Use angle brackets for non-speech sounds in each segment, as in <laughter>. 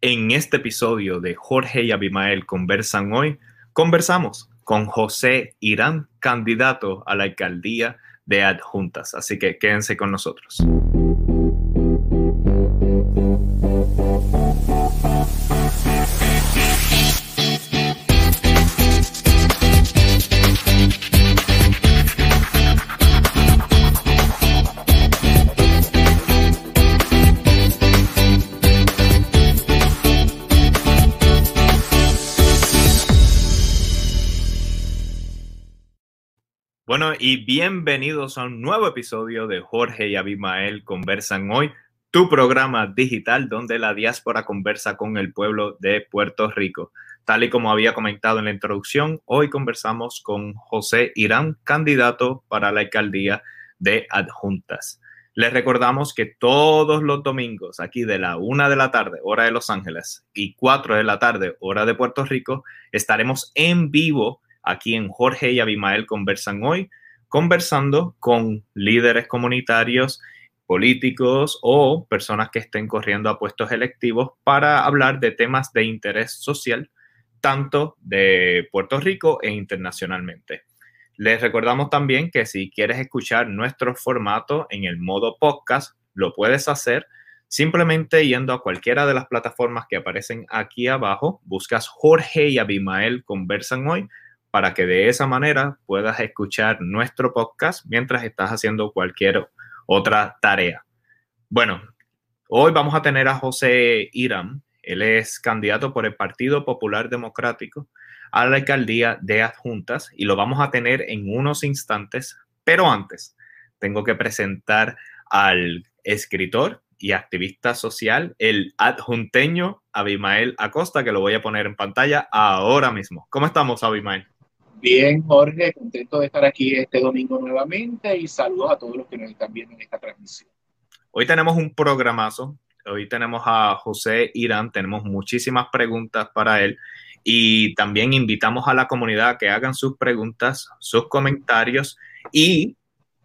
En este episodio de Jorge y Abimael conversan hoy, conversamos con José Irán, candidato a la alcaldía de Adjuntas. Así que quédense con nosotros. Y bienvenidos a un nuevo episodio de Jorge y Abimael Conversan Hoy, tu programa digital donde la diáspora conversa con el pueblo de Puerto Rico. Tal y como había comentado en la introducción, hoy conversamos con José Irán, candidato para la alcaldía de Adjuntas. Les recordamos que todos los domingos, aquí de la una de la tarde, hora de Los Ángeles, y cuatro de la tarde, hora de Puerto Rico, estaremos en vivo aquí en Jorge y Abimael conversan hoy, conversando con líderes comunitarios, políticos o personas que estén corriendo a puestos electivos para hablar de temas de interés social, tanto de Puerto Rico e internacionalmente. Les recordamos también que si quieres escuchar nuestro formato en el modo podcast, lo puedes hacer simplemente yendo a cualquiera de las plataformas que aparecen aquí abajo, buscas Jorge y Abimael conversan hoy para que de esa manera puedas escuchar nuestro podcast mientras estás haciendo cualquier otra tarea. Bueno, hoy vamos a tener a José Irán. Él es candidato por el Partido Popular Democrático a la alcaldía de Adjuntas y lo vamos a tener en unos instantes, pero antes tengo que presentar al escritor y activista social, el adjunteño Abimael Acosta, que lo voy a poner en pantalla ahora mismo. ¿Cómo estamos, Abimael? Bien, Jorge, contento de estar aquí este domingo nuevamente y saludos a todos los que nos están viendo en esta transmisión. Hoy tenemos un programazo. Hoy tenemos a José Irán, tenemos muchísimas preguntas para él y también invitamos a la comunidad a que hagan sus preguntas, sus comentarios y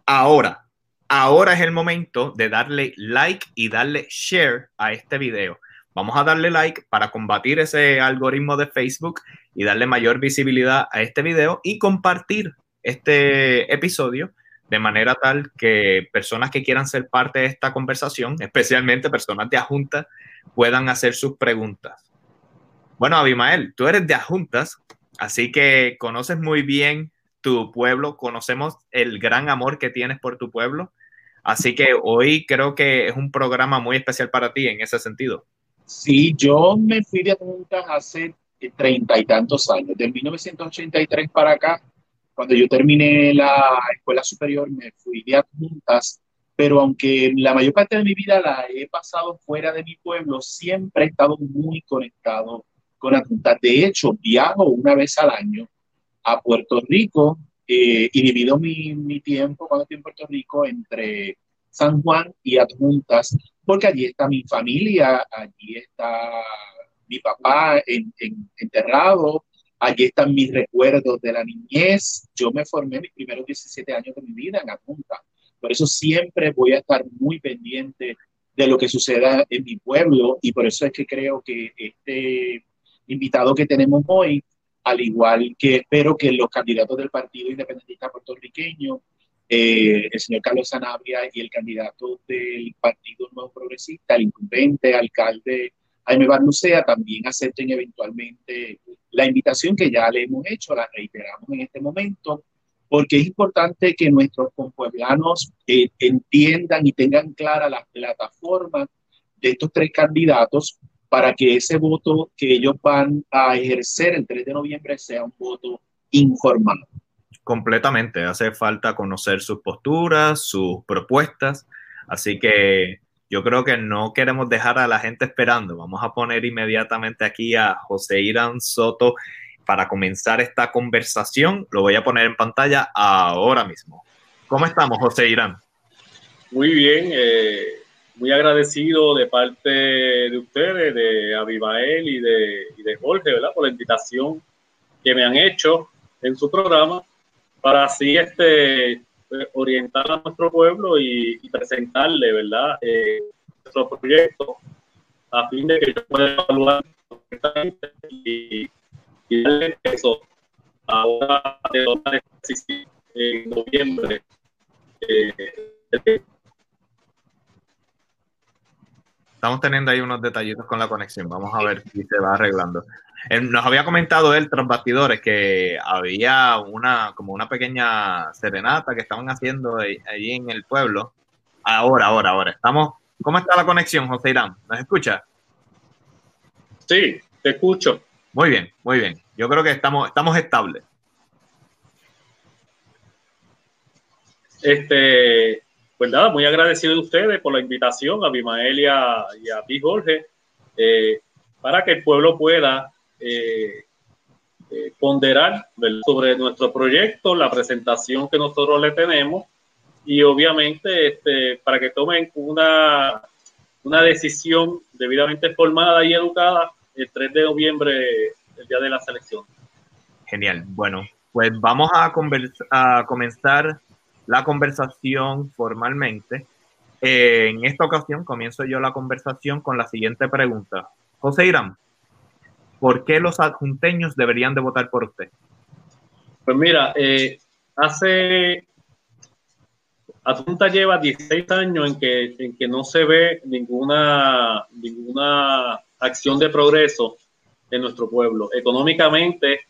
ahora, ahora es el momento de darle like y darle share a este video. Vamos a darle like para combatir ese algoritmo de Facebook y darle mayor visibilidad a este video y compartir este episodio de manera tal que personas que quieran ser parte de esta conversación, <laughs> especialmente personas de Ajuntas, puedan hacer sus preguntas. Bueno, Abimael, tú eres de Ajuntas, así que conoces muy bien tu pueblo, conocemos el gran amor que tienes por tu pueblo, así que hoy creo que es un programa muy especial para ti en ese sentido. Sí, yo me fui de Adjuntas hace treinta y tantos años, de 1983 para acá. Cuando yo terminé la escuela superior me fui de Adjuntas, pero aunque la mayor parte de mi vida la he pasado fuera de mi pueblo, siempre he estado muy conectado con Adjuntas. De hecho, viajo una vez al año a Puerto Rico eh, y divido mi, mi tiempo cuando estoy en Puerto Rico entre San Juan y Adjuntas porque allí está mi familia, allí está mi papá enterrado, allí están mis recuerdos de la niñez. Yo me formé mis primeros 17 años de mi vida en Adjunta. Por eso siempre voy a estar muy pendiente de lo que suceda en mi pueblo y por eso es que creo que este invitado que tenemos hoy, al igual que espero que los candidatos del Partido Independentista Puertorriqueño eh, el señor Carlos Sanabria y el candidato del Partido Nuevo Progresista, el incumbente alcalde Jaime Barlucea, también acepten eventualmente la invitación que ya le hemos hecho, la reiteramos en este momento, porque es importante que nuestros compueblanos eh, entiendan y tengan clara la plataforma de estos tres candidatos para que ese voto que ellos van a ejercer el 3 de noviembre sea un voto informado completamente. Hace falta conocer sus posturas, sus propuestas. Así que yo creo que no queremos dejar a la gente esperando. Vamos a poner inmediatamente aquí a José Irán Soto para comenzar esta conversación. Lo voy a poner en pantalla ahora mismo. ¿Cómo estamos, José Irán? Muy bien, eh, muy agradecido de parte de ustedes, de Abimael y de, y de Jorge, ¿verdad? Por la invitación que me han hecho en su programa para así este, pues, orientar a nuestro pueblo y, presentarle, ¿verdad?, eh, nuestro proyecto a fin de que yo pueda evaluar y, y darle eso ahora de en noviembre. Eh, Estamos teniendo ahí unos detallitos con la conexión. Vamos a ver si se va arreglando. Nos había comentado él tras bastidores que había una como una pequeña serenata que estaban haciendo allí en el pueblo. Ahora, ahora, ahora. Estamos. ¿Cómo está la conexión, José Irán? ¿Nos escucha? Sí, te escucho. Muy bien, muy bien. Yo creo que estamos, estamos estables. Este, pues nada, muy agradecido de ustedes por la invitación a Bimael y a, y Jorge, eh, para que el pueblo pueda eh, eh, ponderar sobre nuestro proyecto, la presentación que nosotros le tenemos y obviamente este, para que tomen una, una decisión debidamente formada y educada el 3 de noviembre, el día de la selección. Genial. Bueno, pues vamos a, a comenzar la conversación formalmente. Eh, en esta ocasión comienzo yo la conversación con la siguiente pregunta. José Irán, ¿por qué los adjunteños deberían de votar por usted? Pues mira, eh, hace... Adjunta lleva 16 años en que, en que no se ve ninguna, ninguna acción de progreso en nuestro pueblo. Económicamente,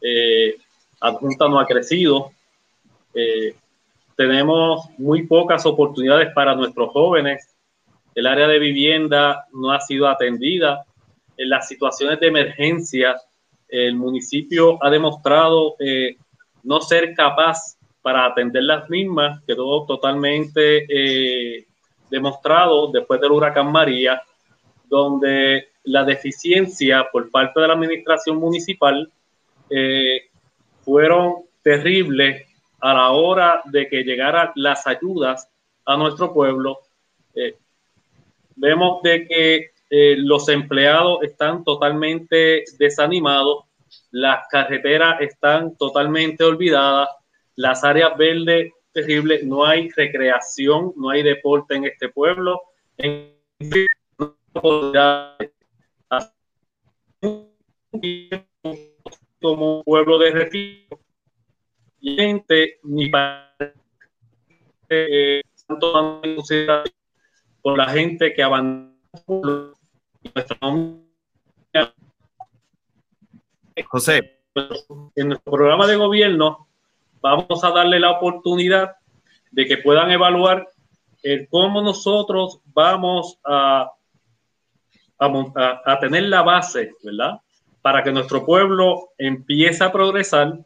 eh, Adjunta no ha crecido. Eh, tenemos muy pocas oportunidades para nuestros jóvenes. El área de vivienda no ha sido atendida. En las situaciones de emergencia, el municipio ha demostrado eh, no ser capaz para atender las mismas, quedó totalmente eh, demostrado después del huracán María, donde la deficiencia por parte de la administración municipal eh, fueron terribles a la hora de que llegaran las ayudas a nuestro pueblo, eh, vemos de que eh, los empleados están totalmente desanimados, las carreteras están totalmente olvidadas, las áreas verdes terribles, no hay recreación, no hay deporte en este pueblo. En como pueblo de retiro gente ni para eh, por la gente que abandonó José. En nuestro programa de gobierno vamos a darle la oportunidad de que puedan evaluar el cómo nosotros vamos a, a, a, tener la base, ¿verdad? Para que nuestro pueblo empiece a progresar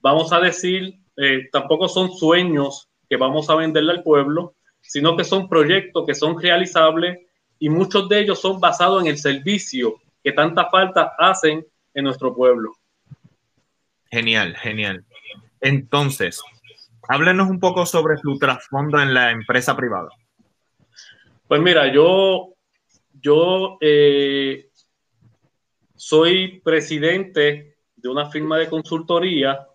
vamos a decir, eh, tampoco son sueños que vamos a venderle al pueblo, sino que son proyectos que son realizables y muchos de ellos son basados en el servicio que tanta falta hacen en nuestro pueblo. Genial, genial. Entonces, háblenos un poco sobre su trasfondo en la empresa privada. Pues mira, yo, yo eh, soy presidente de una firma de consultoría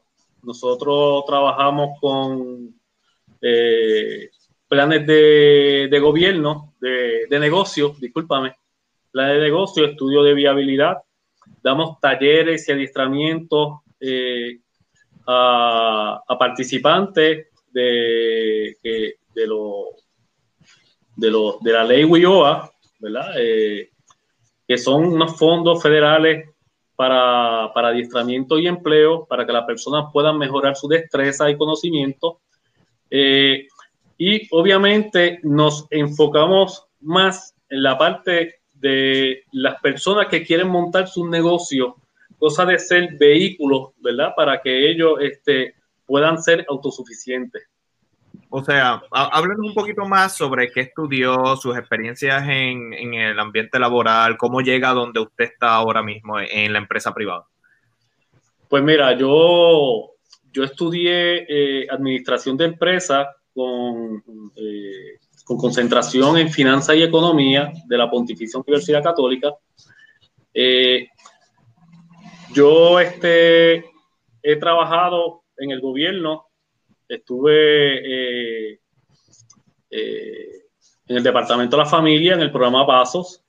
nosotros trabajamos con eh, planes de, gobierno, de, de negocio, discúlpame, planes de negocio, estudio de viabilidad. Damos talleres y adiestramientos eh, a, participantes de, de, de, de la ley WIOA, ¿verdad? Eh, que son unos fondos federales para, para adiestramiento y empleo, para que las personas puedan mejorar su destreza y conocimiento. Eh, y obviamente nos enfocamos más en la parte de las personas que quieren montar su negocio, cosa de ser vehículos, ¿verdad? Para que ellos este, puedan ser autosuficientes. O sea, háblenos un poquito más sobre qué estudió, sus experiencias en, el ambiente laboral, cómo llega a donde usted está ahora mismo en la empresa privada. Pues mira, yo, yo estudié eh, administración de empresas con, eh, con concentración en finanzas y economía de la Pontificia Universidad Católica. Eh, yo este, he trabajado en el gobierno estuve eh, en el Departamento de la Familia, en el programa Pasos.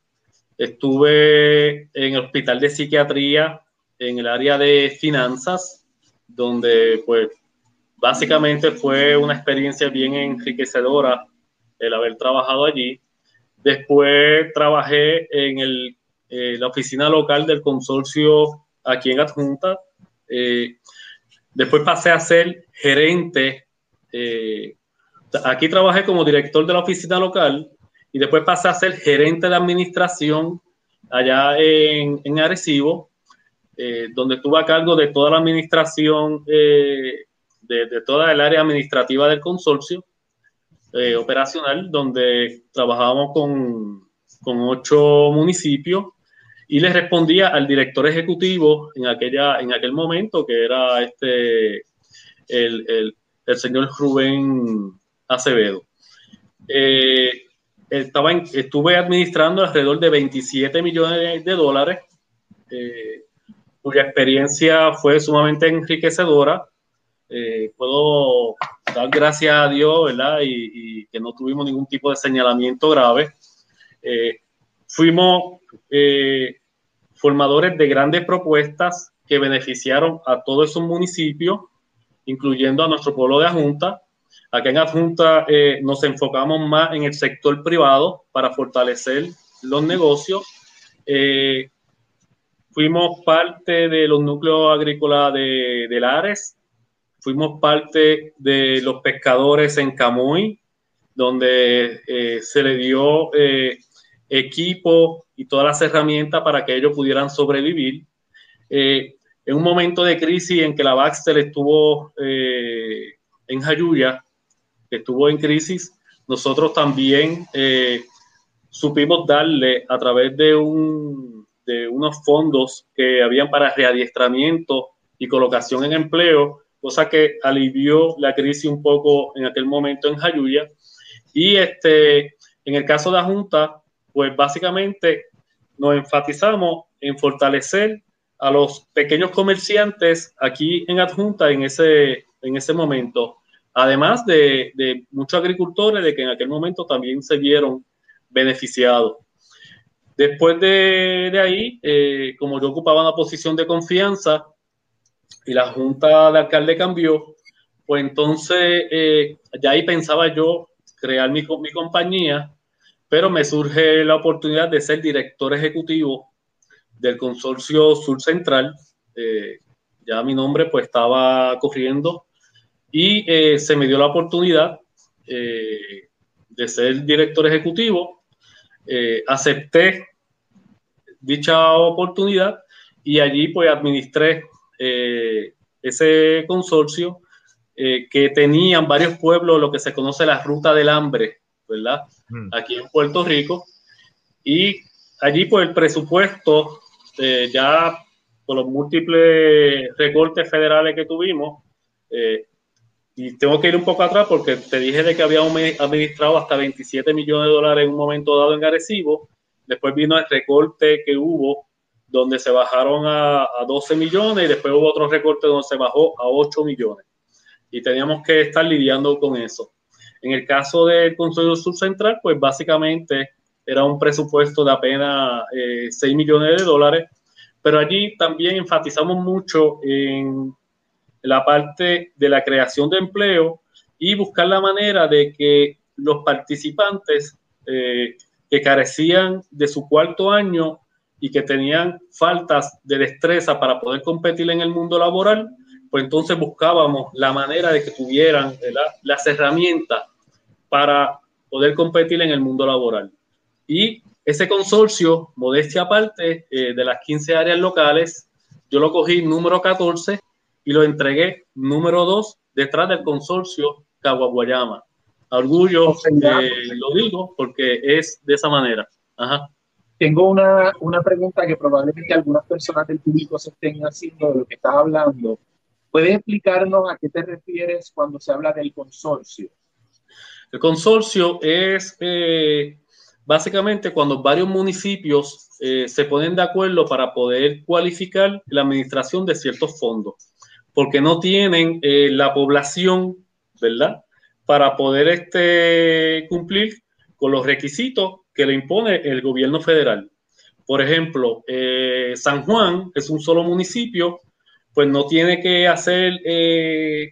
Estuve en el hospital de psiquiatría, en el área de finanzas, donde pues básicamente fue una experiencia bien enriquecedora el haber trabajado allí. Después trabajé en el, eh, la oficina local del consorcio aquí en Adjunta. Eh, después pasé a ser gerente. Eh, aquí trabajé como director de la oficina local y después pasé a ser gerente de administración allá en, en Arecibo, donde estuve a cargo de toda la administración, de, toda el área administrativa del consorcio eh, operacional, donde trabajábamos con, con ocho municipios y le respondía al director ejecutivo en, aquella, en aquel momento, que era este, el, el, señor Rubén Acevedo. Eh, estaba estuve administrando alrededor de 27 millones de dólares, eh, cuya experiencia fue sumamente enriquecedora. Eh, puedo dar gracias a Dios, ¿verdad? Y, que no tuvimos ningún tipo de señalamiento grave. Eh, fuimos eh, formadores de grandes propuestas que beneficiaron a todos esos municipios, incluyendo a nuestro pueblo de Ajunta. Acá en Adjunta nos enfocamos más en el sector privado para fortalecer los negocios. fuimos parte de los núcleos agrícolas de Lares, fuimos parte de los pescadores en Camuy, donde eh, se le dio eh, equipo y todas las herramientas para que ellos pudieran sobrevivir. Eh, en un momento de crisis en que la Baxter estuvo en Jayuya, estuvo en crisis, nosotros también supimos darle a través de, un, de unos fondos que habían para readiestramiento y colocación en empleo, cosa que alivió la crisis un poco en aquel momento en Jayuya. Y este, en el caso de la Junta, pues básicamente nos enfatizamos en fortalecer a los pequeños comerciantes aquí en Adjunta en ese, en ese momento, además de, de muchos agricultores de que en aquel momento también se vieron beneficiados. Después de, de ahí, eh, como yo ocupaba una posición de confianza, y la junta de alcalde cambió, pues entonces eh, ya ahí pensaba yo crear mi, mi compañía, pero me surge la oportunidad de ser director ejecutivo del consorcio Sur Central. Eh, ya mi nombre pues estaba corriendo y eh, se me dio la oportunidad de ser director ejecutivo. acepté dicha oportunidad y allí pues administré eh, ese consorcio eh, que tenían varios pueblos, lo que se conoce la ruta del hambre, ¿verdad? Mm. Aquí en Puerto Rico. Y allí, pues el presupuesto, eh, ya por los múltiples recortes federales que tuvimos, y tengo que ir un poco atrás porque te dije de que había administrado hasta 27 millones de dólares en un momento dado en Arecibo. Después vino el recorte que hubo donde se bajaron a, 12 millones y después hubo otro recorte donde se bajó a 8 millones. Y teníamos que estar lidiando con eso. En el caso del Consejo Subcentral, pues básicamente era un presupuesto de apenas 6 eh, millones de dólares, pero allí también enfatizamos mucho en la parte de la creación de empleo y buscar la manera de que los participantes eh, que carecían de su cuarto año y que tenían faltas de destreza para poder competir en el mundo laboral, pues entonces buscábamos la manera de que tuvieran las herramientas para poder competir en el mundo laboral. Y ese consorcio, modestia aparte, eh, de las 15 áreas locales, yo lo cogí número 14 y lo entregué número 2 detrás del consorcio Caguaguayama. Orgullo, eh, lo digo porque es de esa manera. Ajá. Tengo una, una pregunta que probablemente algunas personas del público se estén haciendo de lo que estás hablando. ¿Puedes explicarnos a qué te refieres cuando se habla del consorcio? El consorcio es eh, básicamente cuando varios municipios eh, se ponen de acuerdo para poder cualificar la administración de ciertos fondos, porque no tienen eh, la población, ¿verdad? Para poder este, cumplir con los requisitos que le impone el gobierno federal. por ejemplo, eh, San Juan es un solo municipio, pues no tiene que hacer eh,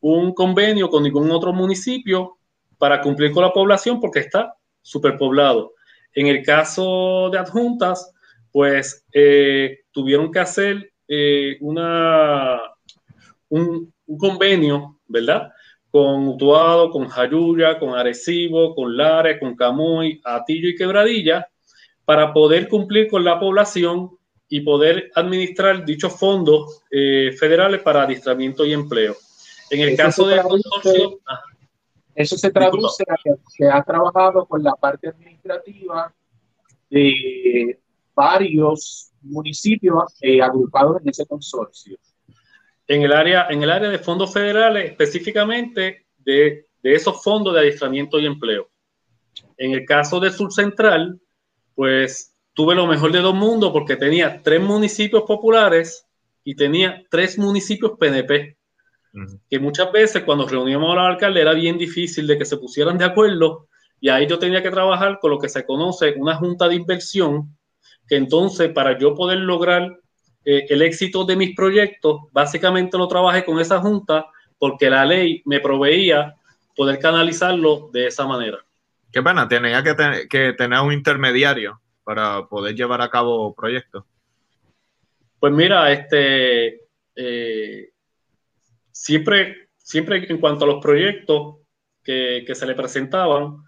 un convenio con ningún otro municipio para cumplir con la población porque está superpoblado. En el caso de adjuntas, pues eh, tuvieron que hacer una, un, un, convenio, ¿verdad? Con Utuado, con Jayuya, con Arecibo, con Lares, con Camuy, Atillo y Quebradilla, para poder cumplir con la población y poder administrar dichos fondos eh, federales para adiestramiento y empleo. En el caso de consorcio, eso se traduce a que se ha trabajado con la parte administrativa de varios municipios eh, agrupados en ese consorcio. En el área, en el área de fondos federales, específicamente de, de esos fondos de adiestramiento y empleo. En el caso de Sur Central, pues tuve lo mejor de dos mundos porque tenía tres municipios populares y tenía tres municipios PNP. Que muchas veces cuando reuníamos a los alcaldes era bien difícil de que se pusieran de acuerdo y ahí yo tenía que trabajar con lo que se conoce una junta de inversión, que entonces para yo poder lograr eh, el éxito de mis proyectos, básicamente lo trabajé con esa junta porque la ley me proveía poder canalizarlo de esa manera. Qué pena, tenía que, tener un intermediario para poder llevar a cabo proyectos. Pues mira, este eh, siempre, siempre en cuanto a los proyectos que, se le presentaban,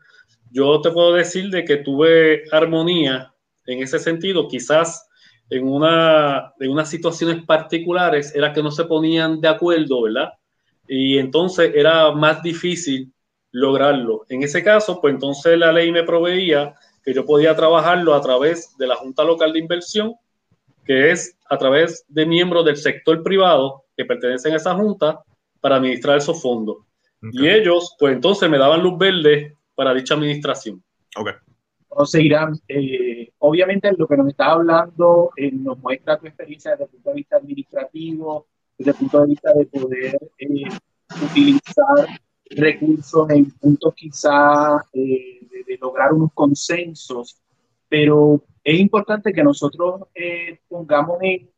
yo te puedo decir de que tuve armonía en ese sentido, quizás en, una, en unas situaciones particulares era que no se ponían de acuerdo, ¿verdad? Y entonces era más difícil lograrlo. En ese caso, pues entonces la ley me proveía que yo podía trabajarlo a través de la Junta Local de Inversión, que es a través de miembros del sector privado que pertenecen a esa junta para administrar esos fondos. Y ellos, pues entonces me daban luz verde para dicha administración. Ok. José Irán, eh, obviamente lo que nos está hablando eh, nos muestra tu experiencia desde el punto de vista administrativo, desde el punto de vista de poder eh, utilizar recursos en puntos quizá eh, de, lograr unos consensos, pero es importante que nosotros pongamos en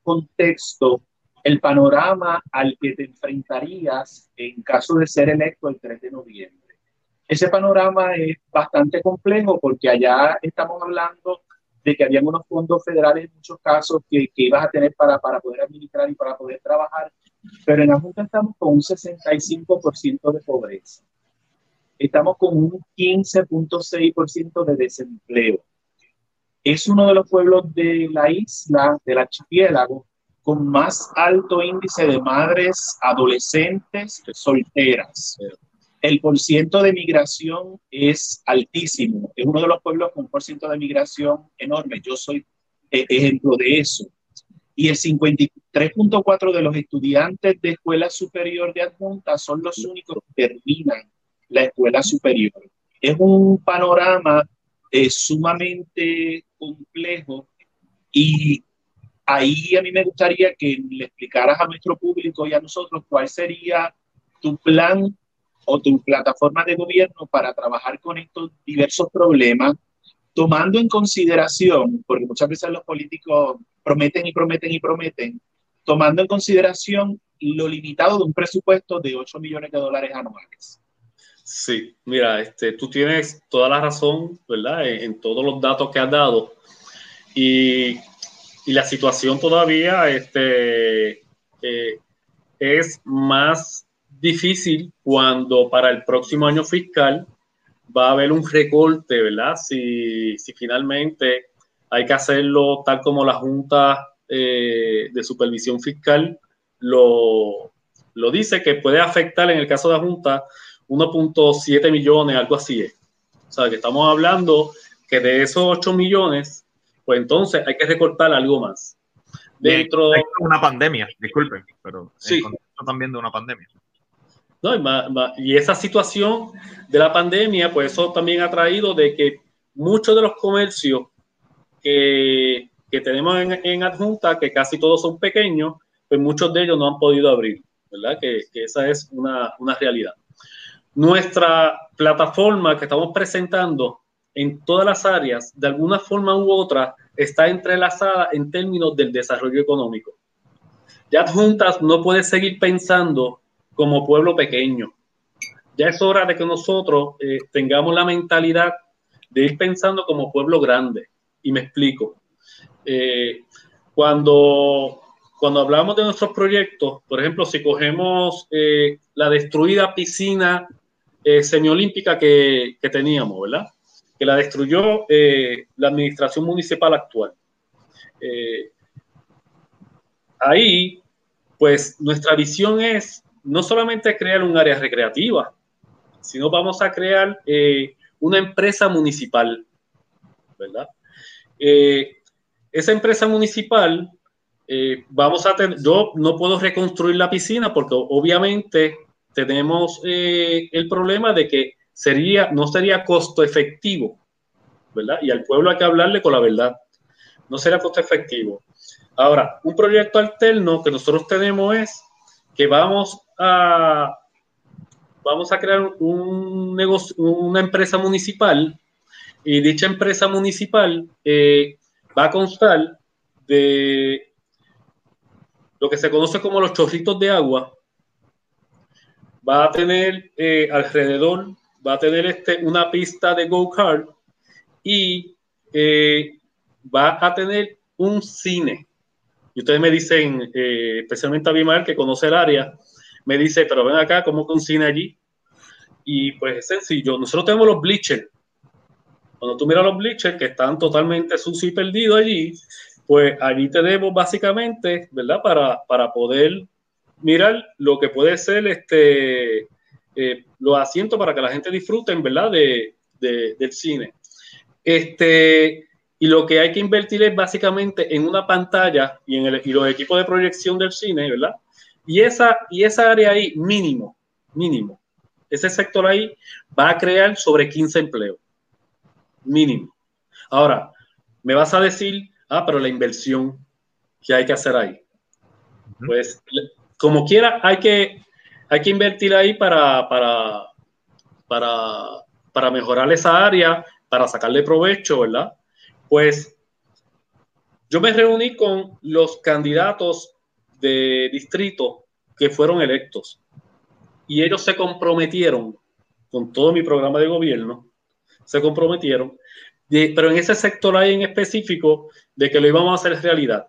contexto el panorama al que te enfrentarías en caso de ser electo el 3 de noviembre. Ese panorama es bastante complejo porque allá estamos hablando de que habían unos fondos federales en muchos casos que, ibas a tener para, para poder administrar y para poder trabajar pero en la Junta estamos con un 65% de pobreza. Estamos con un 15.6% de desempleo. Es uno de los pueblos de la isla, del archipiélago, con más alto índice de madres adolescentes solteras. El porciento de migración es altísimo. Es uno de los pueblos con un porciento de migración enorme. Yo soy eh, ejemplo de eso y el 53.4 de los estudiantes de escuela superior de adjunta son los únicos que terminan la escuela superior. Es un panorama eh, sumamente complejo y ahí a mí me gustaría que le explicaras a nuestro público y a nosotros cuál sería tu plan o tu plataforma de gobierno para trabajar con estos diversos problemas, tomando en consideración, porque muchas veces los políticos prometen y prometen y prometen, tomando en consideración lo limitado de un presupuesto de 8 millones de dólares anuales. Sí, mira, este, tú tienes toda la razón, ¿verdad? En, todos los datos que has dado. Y, y la situación todavía este, eh, es más difícil cuando para el próximo año fiscal va a haber un recorte, ¿verdad? Si, si finalmente hay que hacerlo tal como la Junta eh, de Supervisión Fiscal lo, lo, dice, que puede afectar en el caso de la Junta 1.7 millones, algo así es. O sea, que estamos hablando que de esos 8 millones, pues entonces hay que recortar algo más. Dentro de una pandemia, disculpen, pero sí. también de una pandemia. No, y, y esa situación de la pandemia, pues eso también ha traído de que muchos de los comercios que, que tenemos en, en, adjunta, que casi todos son pequeños, pues muchos de ellos no han podido abrir, ¿verdad? Que, que esa es una, una, realidad. Nuestra plataforma que estamos presentando en todas las áreas, de alguna forma u otra, está entrelazada en términos del desarrollo económico. Ya Juntas no puede seguir pensando como pueblo pequeño. Ya es hora de que nosotros eh, tengamos la mentalidad de ir pensando como pueblo grande. Y me explico. Eh, cuando, cuando hablamos de nuestros proyectos, por ejemplo, si cogemos eh, la destruida piscina semiolímpica que, que teníamos, ¿verdad? que la destruyó la administración municipal actual. Ahí, pues nuestra visión es no solamente crear un área recreativa, sino vamos a crear eh, una empresa municipal, ¿verdad? esa empresa municipal, vamos a tener, yo no puedo reconstruir la piscina porque obviamente tenemos el problema de que sería, no sería costo efectivo, ¿verdad? Y al pueblo hay que hablarle con la verdad. No sería costo efectivo. Ahora, un proyecto alterno que nosotros tenemos es que vamos a, vamos a crear un negocio, una empresa municipal y dicha empresa municipal eh, va a constar de lo que se conoce como los chorritos de agua. Va a tener eh, alrededor va a tener este, una pista de go-kart y eh, va a tener un cine. Y ustedes me dicen, eh, especialmente a Bimal, que conoce el área, me dice, pero ven acá, ¿cómo cine allí? Y pues es sencillo, nosotros tenemos los bleachers. Cuando tú miras los bleachers que están totalmente sucios y perdidos allí, pues allí tenemos básicamente, ¿verdad? Para, para poder mirar lo que puede ser este eh, los asientos para que la gente disfrute, ¿verdad? De, del cine. Este, y lo que hay que invertir es básicamente en una pantalla y en el, y los equipos de proyección del cine, ¿verdad? Y esa, y esa área ahí, mínimo, mínimo, ese sector ahí va a crear sobre 15 empleos. Mínimo. Ahora, me vas a decir, ah, pero la inversión que hay que hacer ahí. Pues, como quiera, hay que hay que invertir ahí para, para, para, para mejorar esa área, para sacarle provecho, ¿verdad? Pues yo me reuní con los candidatos de distrito que fueron electos y ellos se comprometieron con todo mi programa de gobierno, se comprometieron, pero en ese sector hay en específico de que lo íbamos a hacer realidad.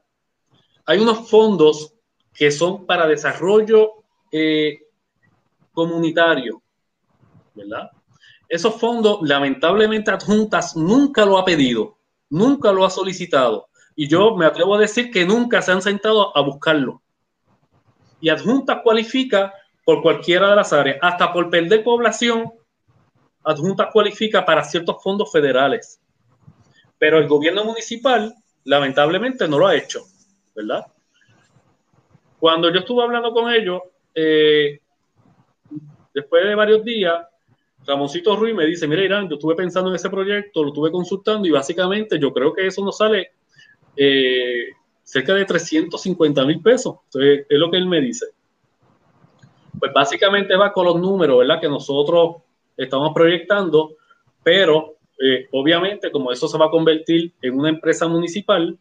Hay unos fondos que son para desarrollo eh, comunitario, ¿verdad? Esos fondos, lamentablemente, Adjuntas nunca lo ha pedido, nunca lo ha solicitado. Y yo me atrevo a decir que nunca se han sentado a buscarlo. Y Adjuntas cualifica por cualquiera de las áreas, hasta por perder población, Adjuntas cualifica para ciertos fondos federales. Pero el gobierno municipal, lamentablemente, no lo ha hecho, ¿verdad? Cuando yo estuve hablando con ellos, eh, Después de varios días, Ramoncito Ruiz me dice, mira Irán, yo estuve pensando en ese proyecto, lo estuve consultando y básicamente yo creo que eso nos sale eh, cerca de 350 mil pesos. Entonces, es lo que él me dice. Pues básicamente va con los números, ¿verdad? Que nosotros estamos proyectando, pero eh, obviamente como eso se va a convertir en una empresa municipal,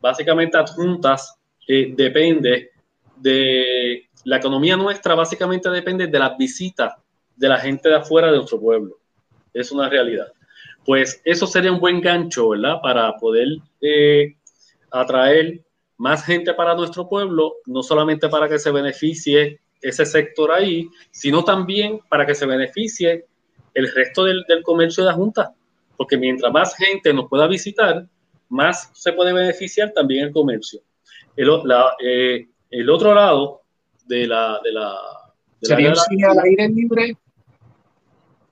básicamente adjuntas eh, depende de la economía nuestra básicamente depende de las visitas de la gente de afuera de nuestro pueblo. Es una realidad. Pues eso sería un buen gancho, ¿verdad? Para poder eh, atraer más gente para nuestro pueblo, no solamente para que se beneficie ese sector ahí, sino también para que se beneficie el resto del, comercio de la Junta. Porque mientras más gente nos pueda visitar, más se puede beneficiar también el comercio. El, eh, el otro lado de la... De la ¿Sería el cine al aire libre?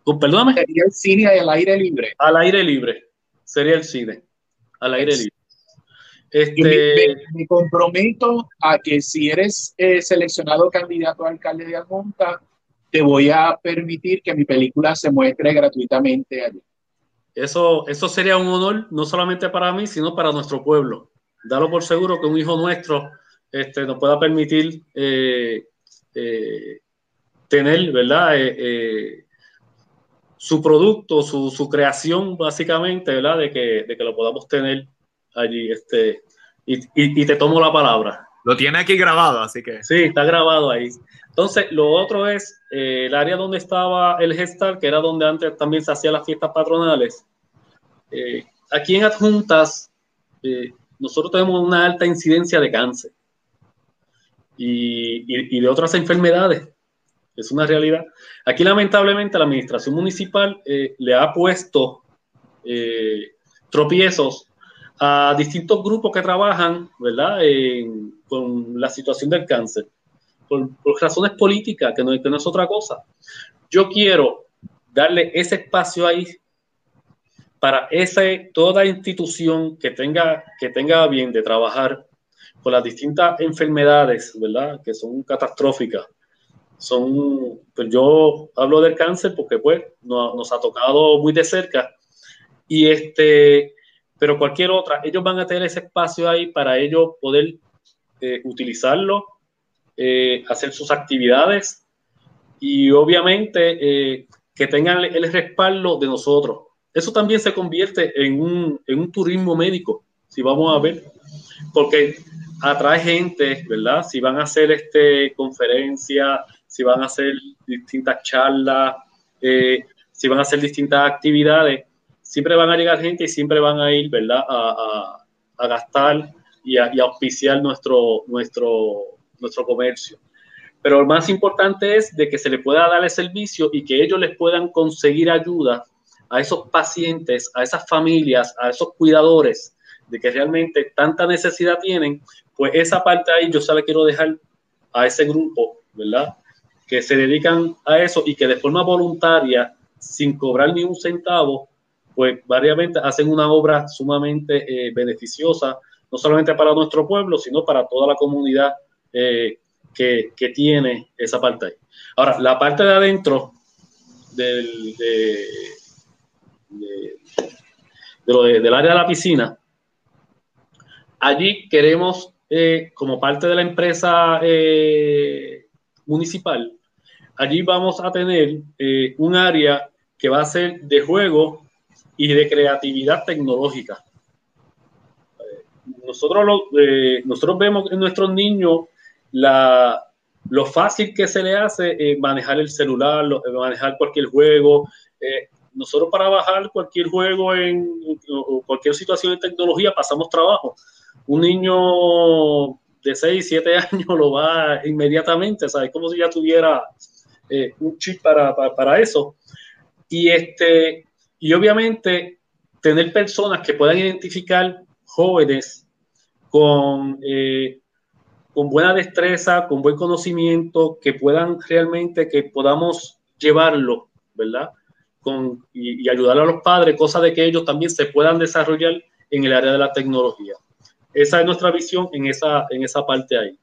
Oh, perdóname. Sería el cine al aire libre. Al aire libre. Sería el cine. Al aire libre. Este... Me, comprometo a que si eres eh, seleccionado candidato a alcalde de Almonta, te voy a permitir que mi película se muestre gratuitamente allí. Eso, eso sería un honor, no solamente para mí, sino para nuestro pueblo. Dalo por seguro que un hijo nuestro este, nos pueda permitir eh, eh, tener, ¿verdad? Su producto, su, su, creación, básicamente, ¿verdad? De que, de que lo podamos tener allí. Este, y, y, y, te tomo la palabra. Lo tiene aquí grabado, así que. Sí, está grabado ahí. Entonces, lo otro es eh, el área donde estaba el gestal, que era donde antes también se hacían las fiestas patronales. Eh, aquí en Adjuntas, eh, nosotros tenemos una alta incidencia de cáncer y, y, y de otras enfermedades es una realidad. Aquí lamentablemente la administración municipal eh, le ha puesto tropiezos a distintos grupos que trabajan, ¿verdad?, con la situación del cáncer, por, por razones políticas, que no, que no, es otra cosa. Yo quiero darle ese espacio ahí para ese, toda institución que tenga, que tenga bien de trabajar con las distintas enfermedades, ¿verdad?, que son catastróficas son, pues yo hablo del cáncer porque pues nos, nos, ha tocado muy de cerca y este, pero cualquier otra, ellos van a tener ese espacio ahí para ellos poder eh, utilizarlo, eh, hacer sus actividades y obviamente eh, que tengan el respaldo de nosotros. Eso también se convierte en un, en un turismo médico, si vamos a ver, porque atrae gente, ¿verdad? Si van a hacer este, conferencias, si van a hacer distintas charlas, eh, si van a hacer distintas actividades, siempre van a llegar gente y siempre van a ir, ¿verdad?, a, a, gastar y a, a, auspiciar nuestro, nuestro, nuestro comercio. Pero lo más importante es de que se le pueda dar el servicio y que ellos les puedan conseguir ayuda a esos pacientes, a esas familias, a esos cuidadores, de que realmente tanta necesidad tienen, pues esa parte ahí yo se la quiero dejar a ese grupo, ¿verdad? que se dedican a eso y que de forma voluntaria, sin cobrar ni un centavo, pues variamente hacen una obra sumamente eh, beneficiosa, no solamente para nuestro pueblo, sino para toda la comunidad eh, que, que, tiene esa parte ahí. Ahora, la parte de adentro del, de, de, de lo del área de la piscina, allí queremos, eh, como parte de la empresa municipal, allí vamos a tener un área que va a ser de juego y de creatividad tecnológica. Nosotros, lo, eh, nosotros vemos en nuestros niños la, lo fácil que se le hace eh, manejar el celular, lo, manejar cualquier juego. Eh, nosotros para bajar cualquier juego en cualquier situación de tecnología pasamos trabajo. Un niño de 6, 7 <laughs> años lo va inmediatamente, ¿sabes? Como si ya tuviera eh, un chip para, para, para, eso. Y, este, y obviamente tener personas que puedan identificar jóvenes con, eh, con buena destreza, con buen conocimiento, que puedan realmente, que podamos llevarlo, ¿verdad? Con, y, y ayudar a los padres, cosa de que ellos también se puedan desarrollar en el área de la tecnología. Esa es nuestra visión en esa, en esa parte ahí.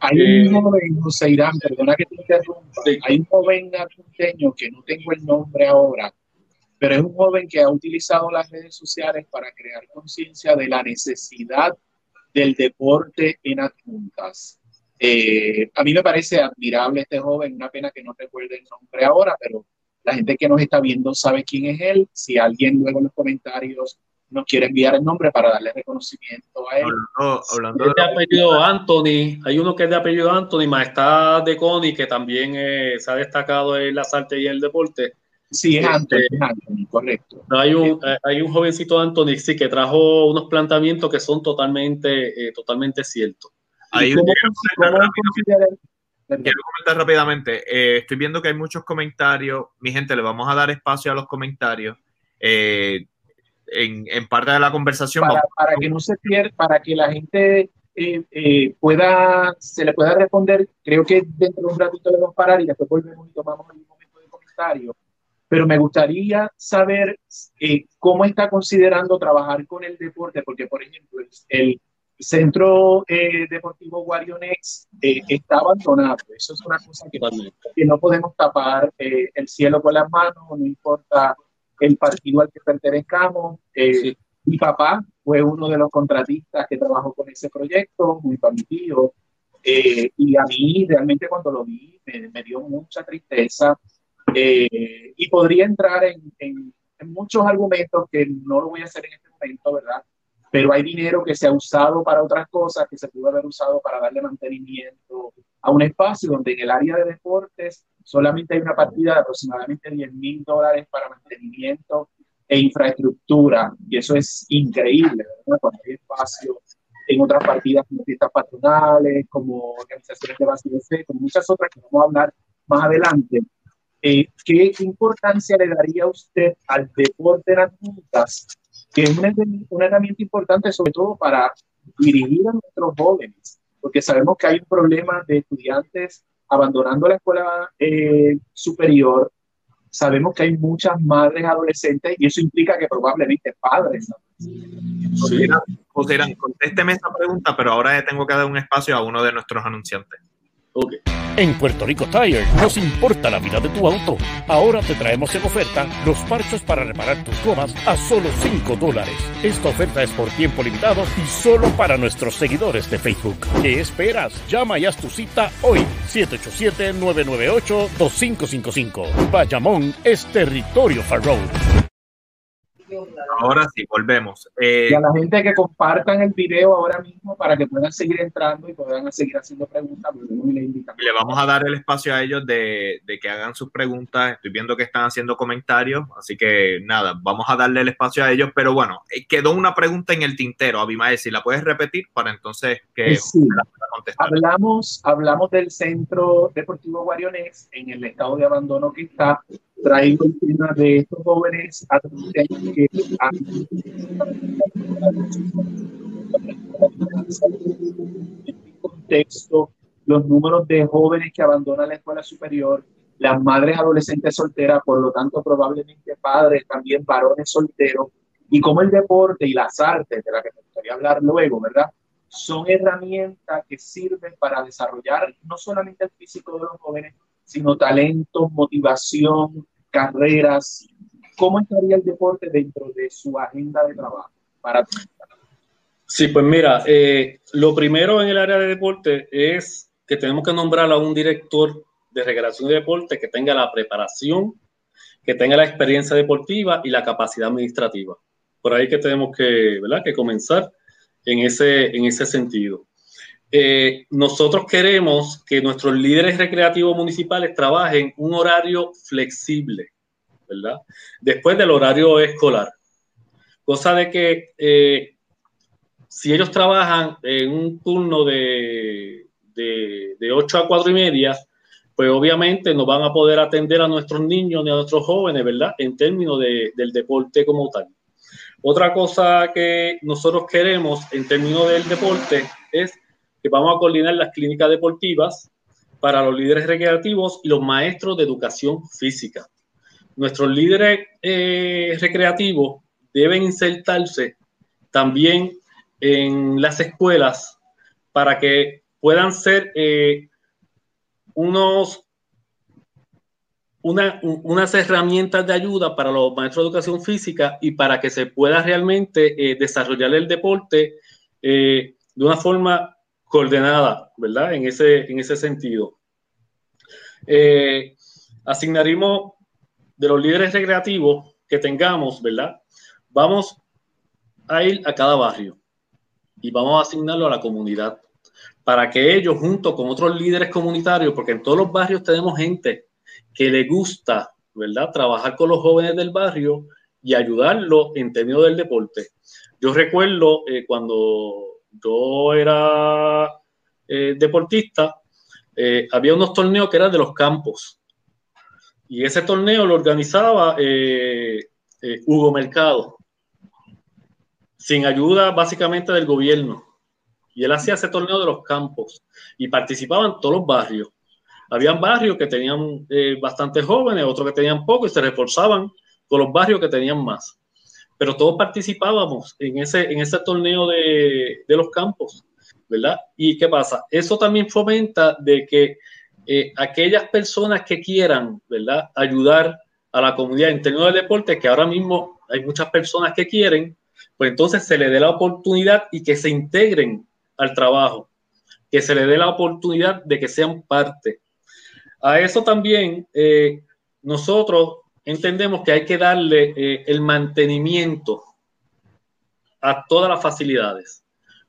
Hay un eh, joven, José Irán, perdona que te interrumpa, sí. hay un joven que no tengo el nombre ahora, pero es un joven que ha utilizado las redes sociales para crear conciencia de la necesidad del deporte en adjuntas. Eh, a mí me parece admirable este joven, una pena que no recuerde el nombre ahora, pero la gente que nos está viendo sabe quién es él. Si alguien luego en los comentarios nos quiere enviar el nombre para darle reconocimiento a él. Hablando, hablando de, de apellido Anthony, hay uno que es de apellido Anthony, Majestad de Connie, que también eh, se ha destacado en las artes y el deporte. Sí, es Anthony, eh, es Anthony correcto. Hay un, eh, hay un jovencito Anthony, sí, que trajo unos planteamientos que son totalmente, eh, totalmente ciertos. Ahí ¿Cómo, quiero, comentar, quiero comentar rápidamente. Eh, estoy viendo que hay muchos comentarios. Mi gente, le vamos a dar espacio a los comentarios. Eh, en, en, parte de la conversación. Para, para, que no se pierda, para que la gente eh, eh, pueda, se le pueda responder, creo que dentro de un ratito le vamos a parar y después volvemos y tomamos un momento de comentario. Pero me gustaría saber eh, cómo está considerando trabajar con el deporte, porque, por ejemplo, el Centro eh, Deportivo Guarionex está abandonado. Eso es una cosa que, que no podemos tapar el cielo con las manos, no importa el partido al que pertenezcamos. Eh, sí. Mi papá fue uno de los contratistas que trabajó con ese proyecto, muy tío. Eh, y a mí realmente cuando lo vi me, me dio mucha tristeza Eh, y podría entrar en, en, en, muchos argumentos que no lo voy a hacer en este momento, ¿verdad? Pero hay dinero que se ha usado para otras cosas, que se pudo haber usado para darle mantenimiento a un espacio donde en el área de deportes solamente hay una partida de aproximadamente 10 mil dólares para mantenimiento e infraestructura, y eso es increíble, ¿verdad? Cuando hay espacio en otras partidas como fiestas patronales, como organizaciones de base de fe, como muchas otras que vamos a hablar más adelante. Eh, ¿Qué importancia le daría usted al deporte en adultas, que es una, una herramienta importante sobre todo para dirigir a nuestros jóvenes? Porque sabemos que hay un problema de estudiantes abandonando la escuela eh, superior sabemos que hay muchas madres adolescentes y eso implica que probablemente padres. Sí. José, contésteme esa pregunta, pero ahora tengo que dar un espacio a uno de nuestros anunciantes. En Puerto Rico Tire nos importa la vida de tu auto. Ahora te traemos en oferta los parchos para reparar tus gomas a solo 5 dólares. Esta oferta es por tiempo limitado y solo para nuestros seguidores de Facebook. ¿Qué esperas? Llama y haz tu cita hoy. 787-998-2555. Bayamón es territorio Farroad. Ahora sí, volvemos. Eh, y a la gente que compartan el video ahora mismo para que puedan seguir entrando y puedan seguir haciendo preguntas. Le vamos a dar el espacio a ellos de, de, que hagan sus preguntas. Estoy viendo que están haciendo comentarios, así que nada, vamos a darle el espacio a ellos. Pero bueno, eh, quedó una pregunta en el tintero, Abimael, si la puedes repetir para entonces que sí. la contestar. Hablamos, hablamos del Centro Deportivo Guarionex en el estado de abandono que está traigo el tema de estos jóvenes adolescentes que en contexto los números de jóvenes que abandonan la escuela superior, las madres adolescentes solteras, por lo tanto probablemente padres, también varones solteros, y como el deporte y las artes, de las que me gustaría hablar luego, ¿verdad? Son herramientas que sirven para desarrollar no solamente el físico de los jóvenes, sino talento, motivación, carreras. ¿Cómo estaría el deporte dentro de su agenda de trabajo? Para sí, pues mira, eh, lo primero en el área de deporte es que tenemos que nombrar a un director de recreación y deporte que tenga la preparación, que tenga la experiencia deportiva y la capacidad administrativa. Por ahí que tenemos que, ¿verdad? que comenzar en ese, en ese sentido. Eh, nosotros queremos que nuestros líderes recreativos municipales trabajen un horario flexible, ¿verdad? Después del horario escolar. Cosa de que eh, si ellos trabajan en un turno de, de, de 8 a 4 y media, pues obviamente no van a poder atender a nuestros niños ni a nuestros jóvenes, ¿verdad? En términos de, del deporte como tal. Otra cosa que nosotros queremos en términos del deporte es que vamos a coordinar las clínicas deportivas para los líderes recreativos y los maestros de educación física. Nuestros líderes eh, recreativos deben insertarse también en las escuelas para que puedan ser eh, unos una, unas herramientas de ayuda para los maestros de educación física y para que se pueda realmente eh, desarrollar el deporte de una forma coordenada, ¿verdad? En ese, en ese sentido. Eh, asignaremos de los líderes recreativos que tengamos, ¿verdad? Vamos a ir a cada barrio y vamos a asignarlo a la comunidad para que ellos, junto con otros líderes comunitarios, porque en todos los barrios tenemos gente que le gusta, ¿verdad? Trabajar con los jóvenes del barrio y ayudarlos en términos del deporte. Yo recuerdo eh, cuando yo era eh, deportista, eh, había unos torneos que eran de los campos. Y ese torneo lo organizaba eh, Hugo Mercado, sin ayuda básicamente del gobierno. Y él hacía ese torneo de los campos y participaban todos los barrios. Habían barrios que tenían bastantes jóvenes, otros que tenían poco y se reforzaban con los barrios que tenían más pero todos participábamos en ese, en ese torneo de, de los campos, ¿verdad? ¿Y qué pasa? Eso también fomenta de que eh, aquellas personas que quieran, ¿verdad? Ayudar a la comunidad en términos del deporte, que ahora mismo hay muchas personas que quieren, pues entonces se le dé la oportunidad y que se integren al trabajo, que se le dé la oportunidad de que sean parte. A eso también, eh, nosotros entendemos que hay que darle eh, el mantenimiento a todas las facilidades.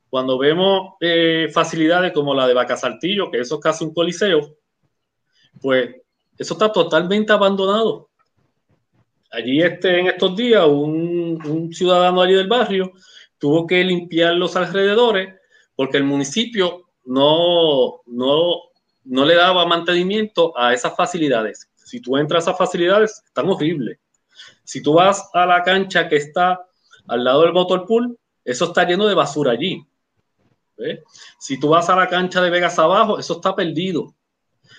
Cuando vemos eh, facilidades como la de Vaca Saltillo, que eso es casi un coliseo, pues eso está totalmente abandonado. Allí este, en estos días un, ciudadano allí del barrio tuvo que limpiar los alrededores porque el municipio no, no, no le daba mantenimiento a esas facilidades. Si tú entras a facilidades, están horribles. Si tú vas a la cancha que está al lado del motor pool, eso está lleno de basura allí. Si tú vas a la cancha de Vegas abajo, eso está perdido.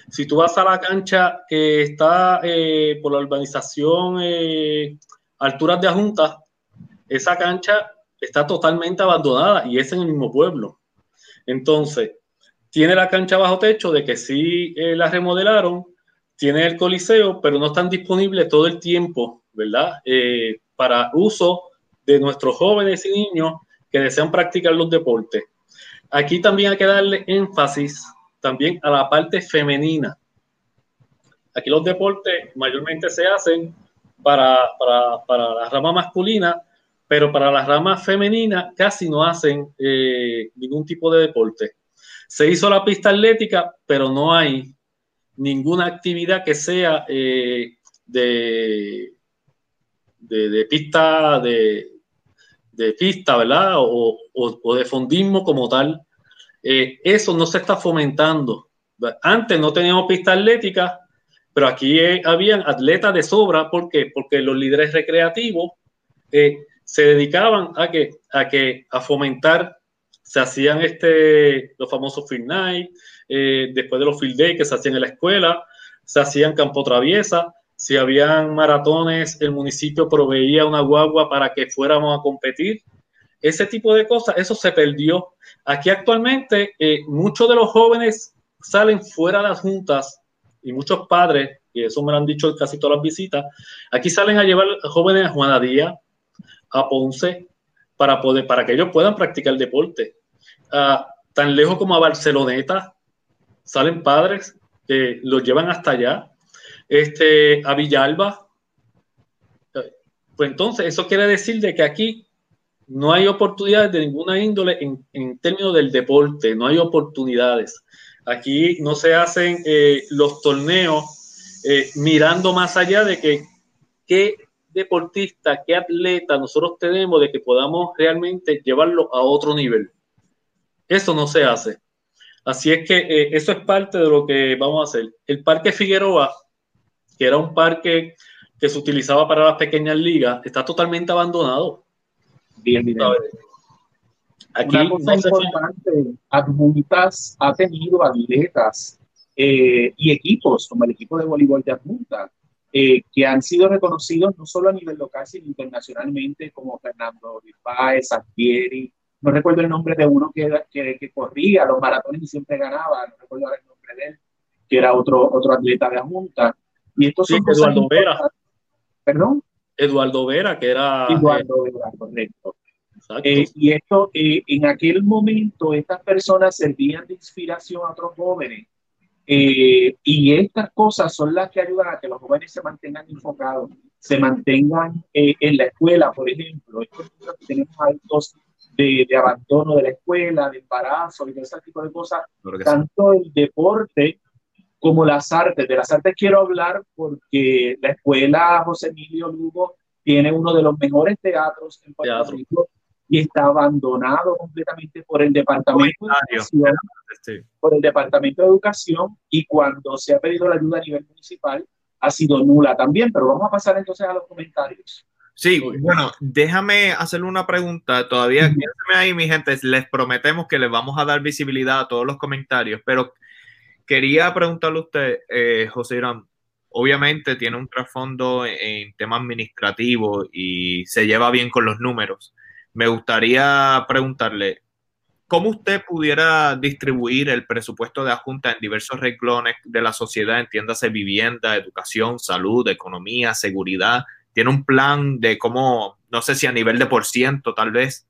Si tú vas a la cancha que está eh, por la urbanización eh, alturas de Ajunta, esa cancha está totalmente abandonada y es en el mismo pueblo. Entonces, tiene la cancha bajo techo de que sí eh, la remodelaron, tiene el coliseo, pero no están disponibles todo el tiempo, ¿verdad? para uso de nuestros jóvenes y niños que desean practicar los deportes. Aquí también hay que darle énfasis también a la parte femenina. Aquí los deportes mayormente se hacen para, para, la rama masculina, pero para la rama femenina casi no hacen eh, ningún tipo de deporte. Se hizo la pista atlética, pero no hay ninguna actividad que sea eh, de, de, pista de, de pista, ¿verdad? O, o, de fondismo como tal. Eh, eso no se está fomentando. Antes no teníamos pista atlética, pero aquí eh, habían atletas de sobra. ¿Por qué? Porque los líderes recreativos eh, se dedicaban a que, a que a fomentar, se hacían este, los famosos field night, después de los field day que se hacían en la escuela, se hacían campo traviesa, si habían maratones, el municipio proveía una guagua para que fuéramos a competir. Ese tipo de cosas, eso se perdió. Aquí actualmente eh, muchos de los jóvenes salen fuera de las juntas y muchos padres, y eso me lo han dicho casi todas las visitas, aquí salen a llevar jóvenes a Juanadía, a Ponce, para, poder, para que ellos puedan practicar deporte. Ah, tan lejos como a Barceloneta, salen padres que los llevan hasta allá este, a Villalba. Pues entonces, eso quiere decir de que aquí no hay oportunidades de ninguna índole en, términos del deporte, no hay oportunidades. Aquí no se hacen eh, los torneos eh, mirando más allá de que qué deportista, qué atleta nosotros tenemos de que podamos realmente llevarlo a otro nivel. Eso no se hace. Así es que eh, eso es parte de lo que vamos a hacer. El Parque Figueroa que era un parque que se utilizaba para las pequeñas ligas, está totalmente abandonado. Bien, bien. Aquí Una cosa importante, Adjuntas ha tenido atletas eh, y equipos, como el equipo de voleibol de Adjunta, eh, que han sido reconocidos no solo a nivel local, sino internacionalmente, como Fernando Rifaez, Santieri, no recuerdo el nombre de uno que, que, que, corría los maratones y siempre ganaba, no recuerdo el nombre de él, que era otro, otro atleta de Adjunta. Y estos son Eduardo Vera. ¿Perdón? Eduardo Vera, que era. Eduardo Vera, correcto. Eh, y esto, eh, en aquel momento, estas personas servían de inspiración a otros jóvenes. Eh, y estas cosas son las que ayudan a que los jóvenes se mantengan enfocados, se mantengan en la escuela, por ejemplo. Estos que tenemos altos de, de, abandono de la escuela, de embarazo y de ese tipo de cosas, tanto el deporte como las artes. De las artes quiero hablar porque la escuela José Emilio Lugo tiene uno de los mejores teatros en Puerto Rico y está abandonado completamente por el departamento de educación, por el departamento de educación y cuando se ha pedido la ayuda a nivel municipal ha sido nula también. Pero vamos a pasar entonces a los comentarios. Sí, bueno, déjame hacerle una pregunta. Todavía, uh ahí, mi gente. Les prometemos que les vamos a dar visibilidad a todos los comentarios, pero Quería preguntarle a usted, eh, José Irán, obviamente tiene un trasfondo en, temas administrativos y se lleva bien con los números. Me gustaría preguntarle, ¿cómo usted pudiera distribuir el presupuesto de Junta en diversos renglones de la sociedad, entiéndase vivienda, educación, salud, economía, seguridad? ¿Tiene un plan de cómo, no sé si a nivel de por ciento tal vez?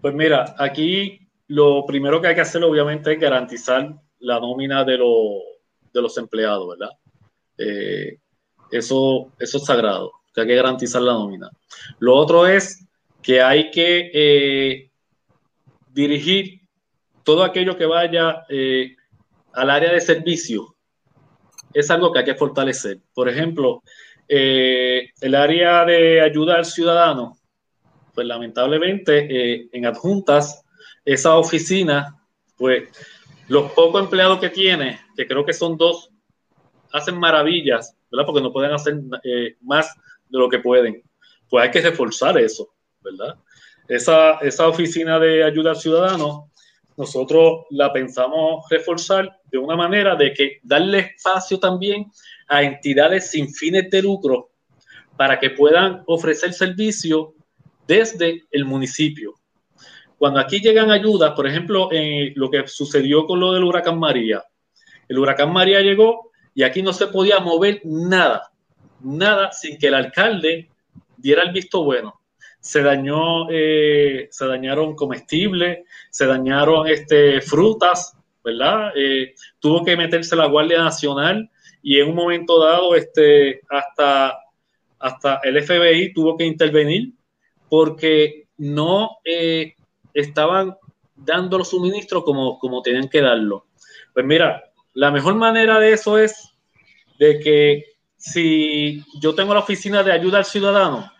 Pues mira, aquí lo primero que hay que hacer, obviamente, es garantizar la nómina de, de los empleados, ¿verdad? Eh, eso, eso es sagrado, que hay que garantizar la nómina. Lo otro es que hay que eh, dirigir todo aquello que vaya eh, al área de servicio. Es algo que hay que fortalecer. Por ejemplo, el área de ayuda al ciudadano, pues lamentablemente en adjuntas, esa oficina, pues los pocos empleados que tiene, que creo que son dos, hacen maravillas, ¿verdad? Porque no pueden hacer eh, más de lo que pueden. Pues hay que reforzar eso, ¿verdad? Esa, esa oficina de ayuda al ciudadano, nosotros la pensamos reforzar de una manera de que darle espacio también a entidades sin fines de lucro para que puedan ofrecer servicio desde el municipio. Cuando aquí llegan ayudas, por ejemplo, en lo que sucedió con lo del huracán María, el huracán María llegó y aquí no se podía mover nada, nada sin que el alcalde diera el visto bueno. Se dañó, eh, se dañaron comestibles, se dañaron este, frutas, ¿verdad? Eh, tuvo que meterse la Guardia Nacional y en un momento dado, este, hasta, hasta el FBI tuvo que intervenir porque no eh, estaban dando los suministros como, como tenían que darlo. Pues mira, la mejor manera de eso es de que si yo tengo la oficina de ayuda al ciudadano,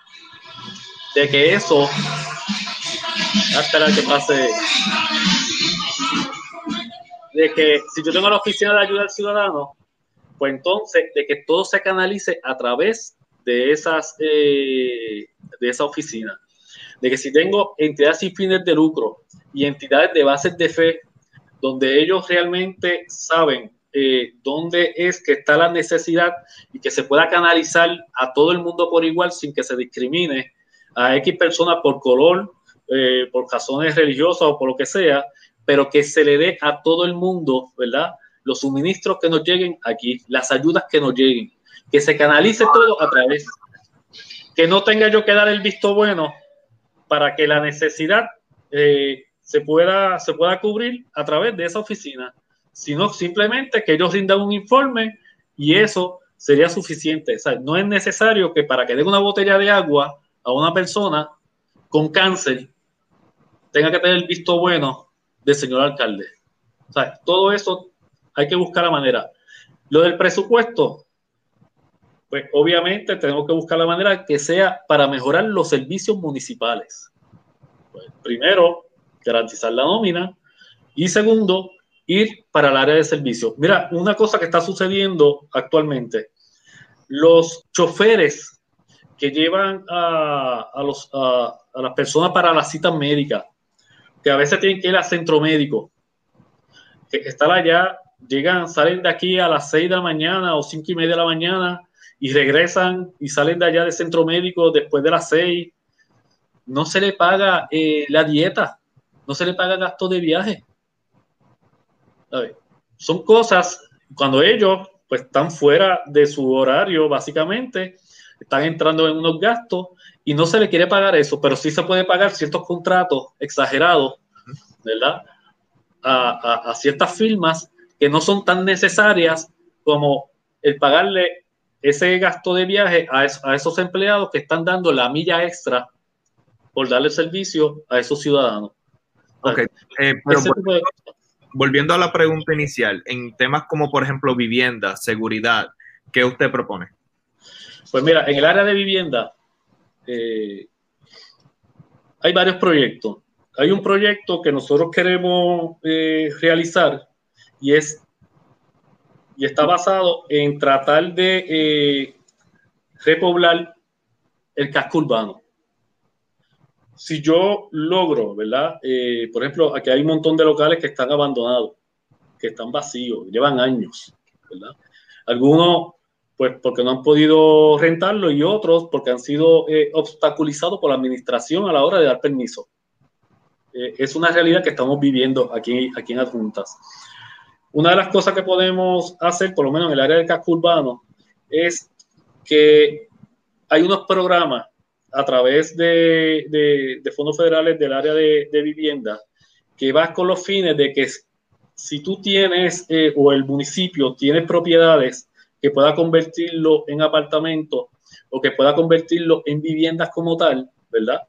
de que eso, esperar que pase, de que si yo tengo la oficina de ayuda al ciudadano, pues entonces de que todo se canalice a través de esas eh, de esa oficina, de que si tengo entidades sin fines de lucro y entidades de bases de fe donde ellos realmente saben eh, dónde es que está la necesidad y que se pueda canalizar a todo el mundo por igual sin que se discrimine a X personas por color, eh, por razones religiosas o por lo que sea, pero que se le dé a todo el mundo, ¿verdad? Los suministros que nos lleguen aquí, las ayudas que nos lleguen, que se canalice todo a través, que no tenga yo que dar el visto bueno para que la necesidad eh, se, pueda, se pueda cubrir a través de esa oficina sino simplemente que ellos rindan un informe y eso sería suficiente. O sea, no es necesario que para que den una botella de agua a una persona con cáncer tenga que tener el visto bueno del señor alcalde. O sea, todo eso hay que buscar la manera. Lo del presupuesto, pues obviamente tenemos que buscar la manera que sea para mejorar los servicios municipales. Pues, primero, garantizar la nómina y segundo, ir para el área de servicio. Mira, una cosa que está sucediendo actualmente, los choferes que llevan a, los, a, las personas para las citas médicas, que a veces tienen que ir al centro médico, que están allá, llegan, salen de aquí a las 6 de la mañana o cinco y media de la mañana y regresan y salen de allá del centro médico después de las 6. No se le paga eh, la dieta, no se le paga gasto de viaje son cosas, cuando ellos pues están fuera de su horario, básicamente, están entrando en unos gastos y no se le quiere pagar eso, pero sí se puede pagar ciertos contratos exagerados, ¿verdad? A, ciertas firmas que no son tan necesarias como el pagarle ese gasto de viaje a, esos empleados que están dando la milla extra por darle servicio a esos ciudadanos. Ok, eh, volviendo a la pregunta inicial, en temas como por ejemplo vivienda, seguridad, ¿qué usted propone? Pues mira, en el área de vivienda eh, hay varios proyectos. Hay un proyecto que nosotros queremos eh, realizar y es y está basado en tratar de eh, repoblar el casco urbano si yo logro, ¿verdad? Por ejemplo, aquí hay un montón de locales que están abandonados, que están vacíos, llevan años, ¿verdad? Algunos, pues porque no han podido rentarlo y otros porque han sido eh, obstaculizados por la administración a la hora de dar permiso. Eh, es una realidad que estamos viviendo aquí, aquí en Adjuntas. Una de las cosas que podemos hacer, por lo menos en el área del casco urbano, es que hay unos programas a través de, fondos federales del área de, vivienda, que va con los fines de que si tú tienes eh, o el municipio tiene propiedades que pueda convertirlo en apartamento o que pueda convertirlo en viviendas como tal, ¿verdad?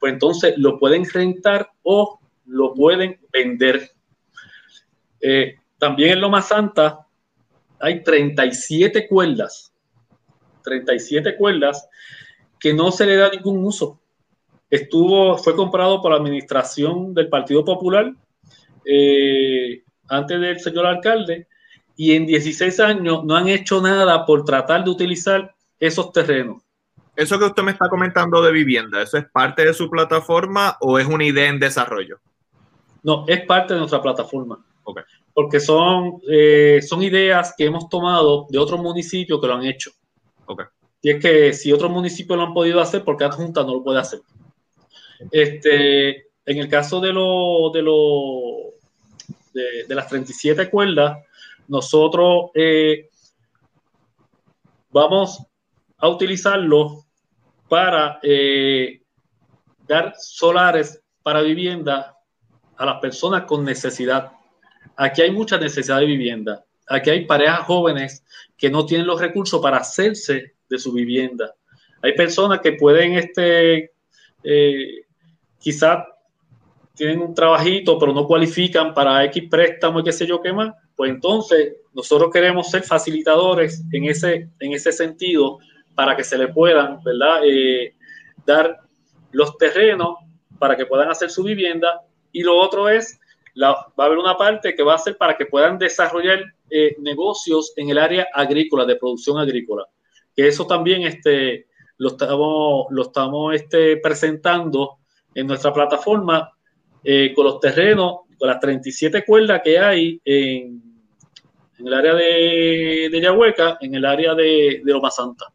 Pues entonces lo pueden rentar o lo pueden vender. Eh, también en Loma Santa hay 37 cuerdas, 37 cuerdas que no se le da ningún uso. Estuvo, fue comprado por la administración del Partido Popular eh, antes del señor alcalde y en 16 años no han hecho nada por tratar de utilizar esos terrenos. Eso que usted me está comentando de vivienda, ¿eso es parte de su plataforma o es una idea en desarrollo? No, es parte de nuestra plataforma. Porque son, eh, son ideas que hemos tomado de otros municipios que lo han hecho. Y es que si otros municipios lo han podido hacer, ¿por qué Junta no lo puede hacer? Este, en el caso de, lo, de, lo, de, las 37 cuerdas, nosotros eh, vamos a utilizarlo para eh, dar solares para vivienda a las personas con necesidad. Aquí hay mucha necesidad de vivienda. Aquí hay parejas jóvenes que no tienen los recursos para hacerse de su vivienda. Hay personas que pueden, este, eh, quizás tienen un trabajito, pero no cualifican para X préstamo y qué sé yo qué más. Pues entonces nosotros queremos ser facilitadores en ese, en ese sentido para que se le puedan, ¿verdad? Eh, dar los terrenos para que puedan hacer su vivienda y lo otro es, la, va a haber una parte que va a ser para que puedan desarrollar eh, negocios en el área agrícola, de producción agrícola. Que eso también este, lo estamos, lo estamos este, presentando en nuestra plataforma eh, con los terrenos, con las 37 cuerdas que hay en, en el área de, de Yahueca, en el área de, de Loma Santa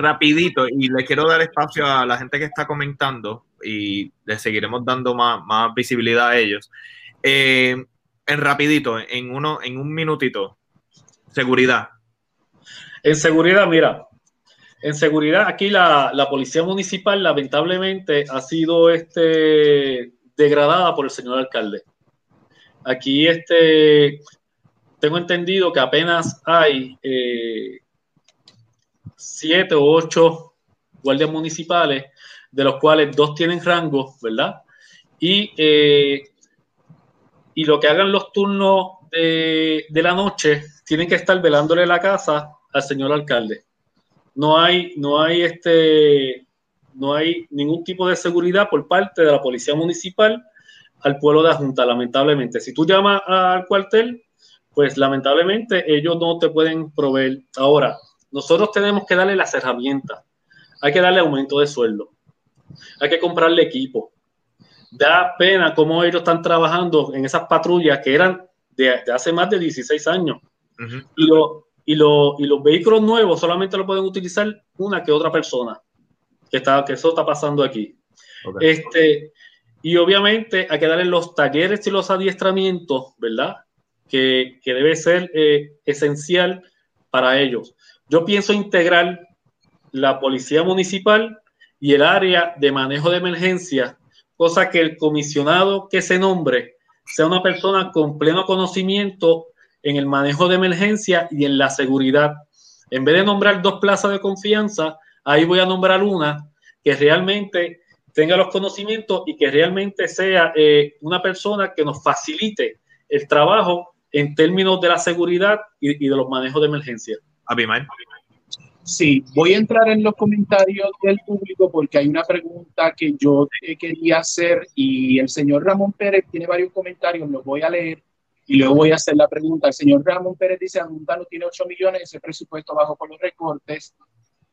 rapidito, y le quiero dar espacio a la gente que está comentando y le seguiremos dando más, más visibilidad a ellos. Eh, en rapidito, en, uno, en un minutito, seguridad. En seguridad, mira, en seguridad aquí la, la policía municipal lamentablemente ha sido este, degradada por el señor alcalde. Aquí este, tengo entendido que apenas hay eh, siete o ocho guardias municipales, de los cuales dos tienen rango, ¿verdad? Y, eh, y lo que hagan los turnos de, la noche, tienen que estar velándole la casa al señor alcalde. No hay, no hay este, no hay ningún tipo de seguridad por parte de la policía municipal al pueblo de la Junta, lamentablemente. Si tú llamas al cuartel, pues lamentablemente ellos no te pueden proveer. Ahora, nosotros tenemos que darle las herramientas. Hay que darle aumento de sueldo. Hay que comprarle equipo. Da pena cómo ellos están trabajando en esas patrullas que eran de, hace más de 16 años. y, y, los vehículos nuevos solamente lo pueden utilizar una que otra persona. Que, está, que eso está pasando aquí. Este, y obviamente hay que darle los talleres y los adiestramientos, ¿verdad? Que, debe ser eh, esencial para ellos. Yo pienso integrar la policía municipal y el área de manejo de emergencia, cosa que el comisionado que se nombre sea una persona con pleno conocimiento en el manejo de emergencia y en la seguridad. En vez de nombrar dos plazas de confianza, ahí voy a nombrar una que realmente tenga los conocimientos y que realmente sea eh, una persona que nos facilite el trabajo en términos de la seguridad y, y de los manejos de emergencia. Abimael. Sí, voy a entrar en los comentarios del público porque hay una pregunta que yo quería hacer y el señor Ramón Pérez tiene varios comentarios, los voy a leer y luego voy a hacer la pregunta. El señor Ramón Pérez dice, Junta no tiene 8 millones, ese presupuesto bajo con los recortes.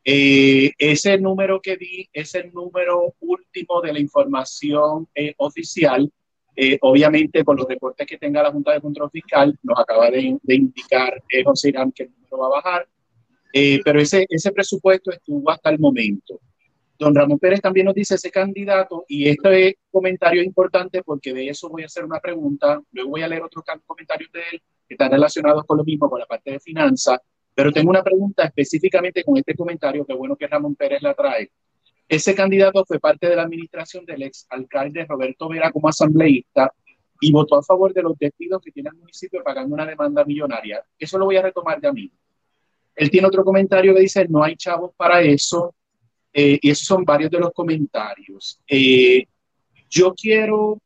Eh, ese número que di es el número último de la información eh, oficial. Eh, obviamente, con los reportes que tenga la Junta de Control Fiscal, nos acaba de, de indicar José Irán que el número va a bajar. Eh, pero ese, ese presupuesto estuvo hasta el momento. Don Ramón Pérez también nos dice ese candidato, y este comentario es importante porque de eso voy a hacer una pregunta, luego voy a leer otros comentarios de él que están relacionados con lo mismo, con la parte de finanzas, pero tengo una pregunta específicamente con este comentario, que bueno que Ramón Pérez la trae. Ese candidato fue parte de la administración del ex alcalde Roberto Vera como asambleísta y votó a favor de los despidos que tiene el municipio pagando una demanda millonaria. Eso lo voy a retomar de a mí. Él tiene otro comentario que dice, no hay chavos para eso. Eh, y esos son varios de los comentarios. Eh, yo quiero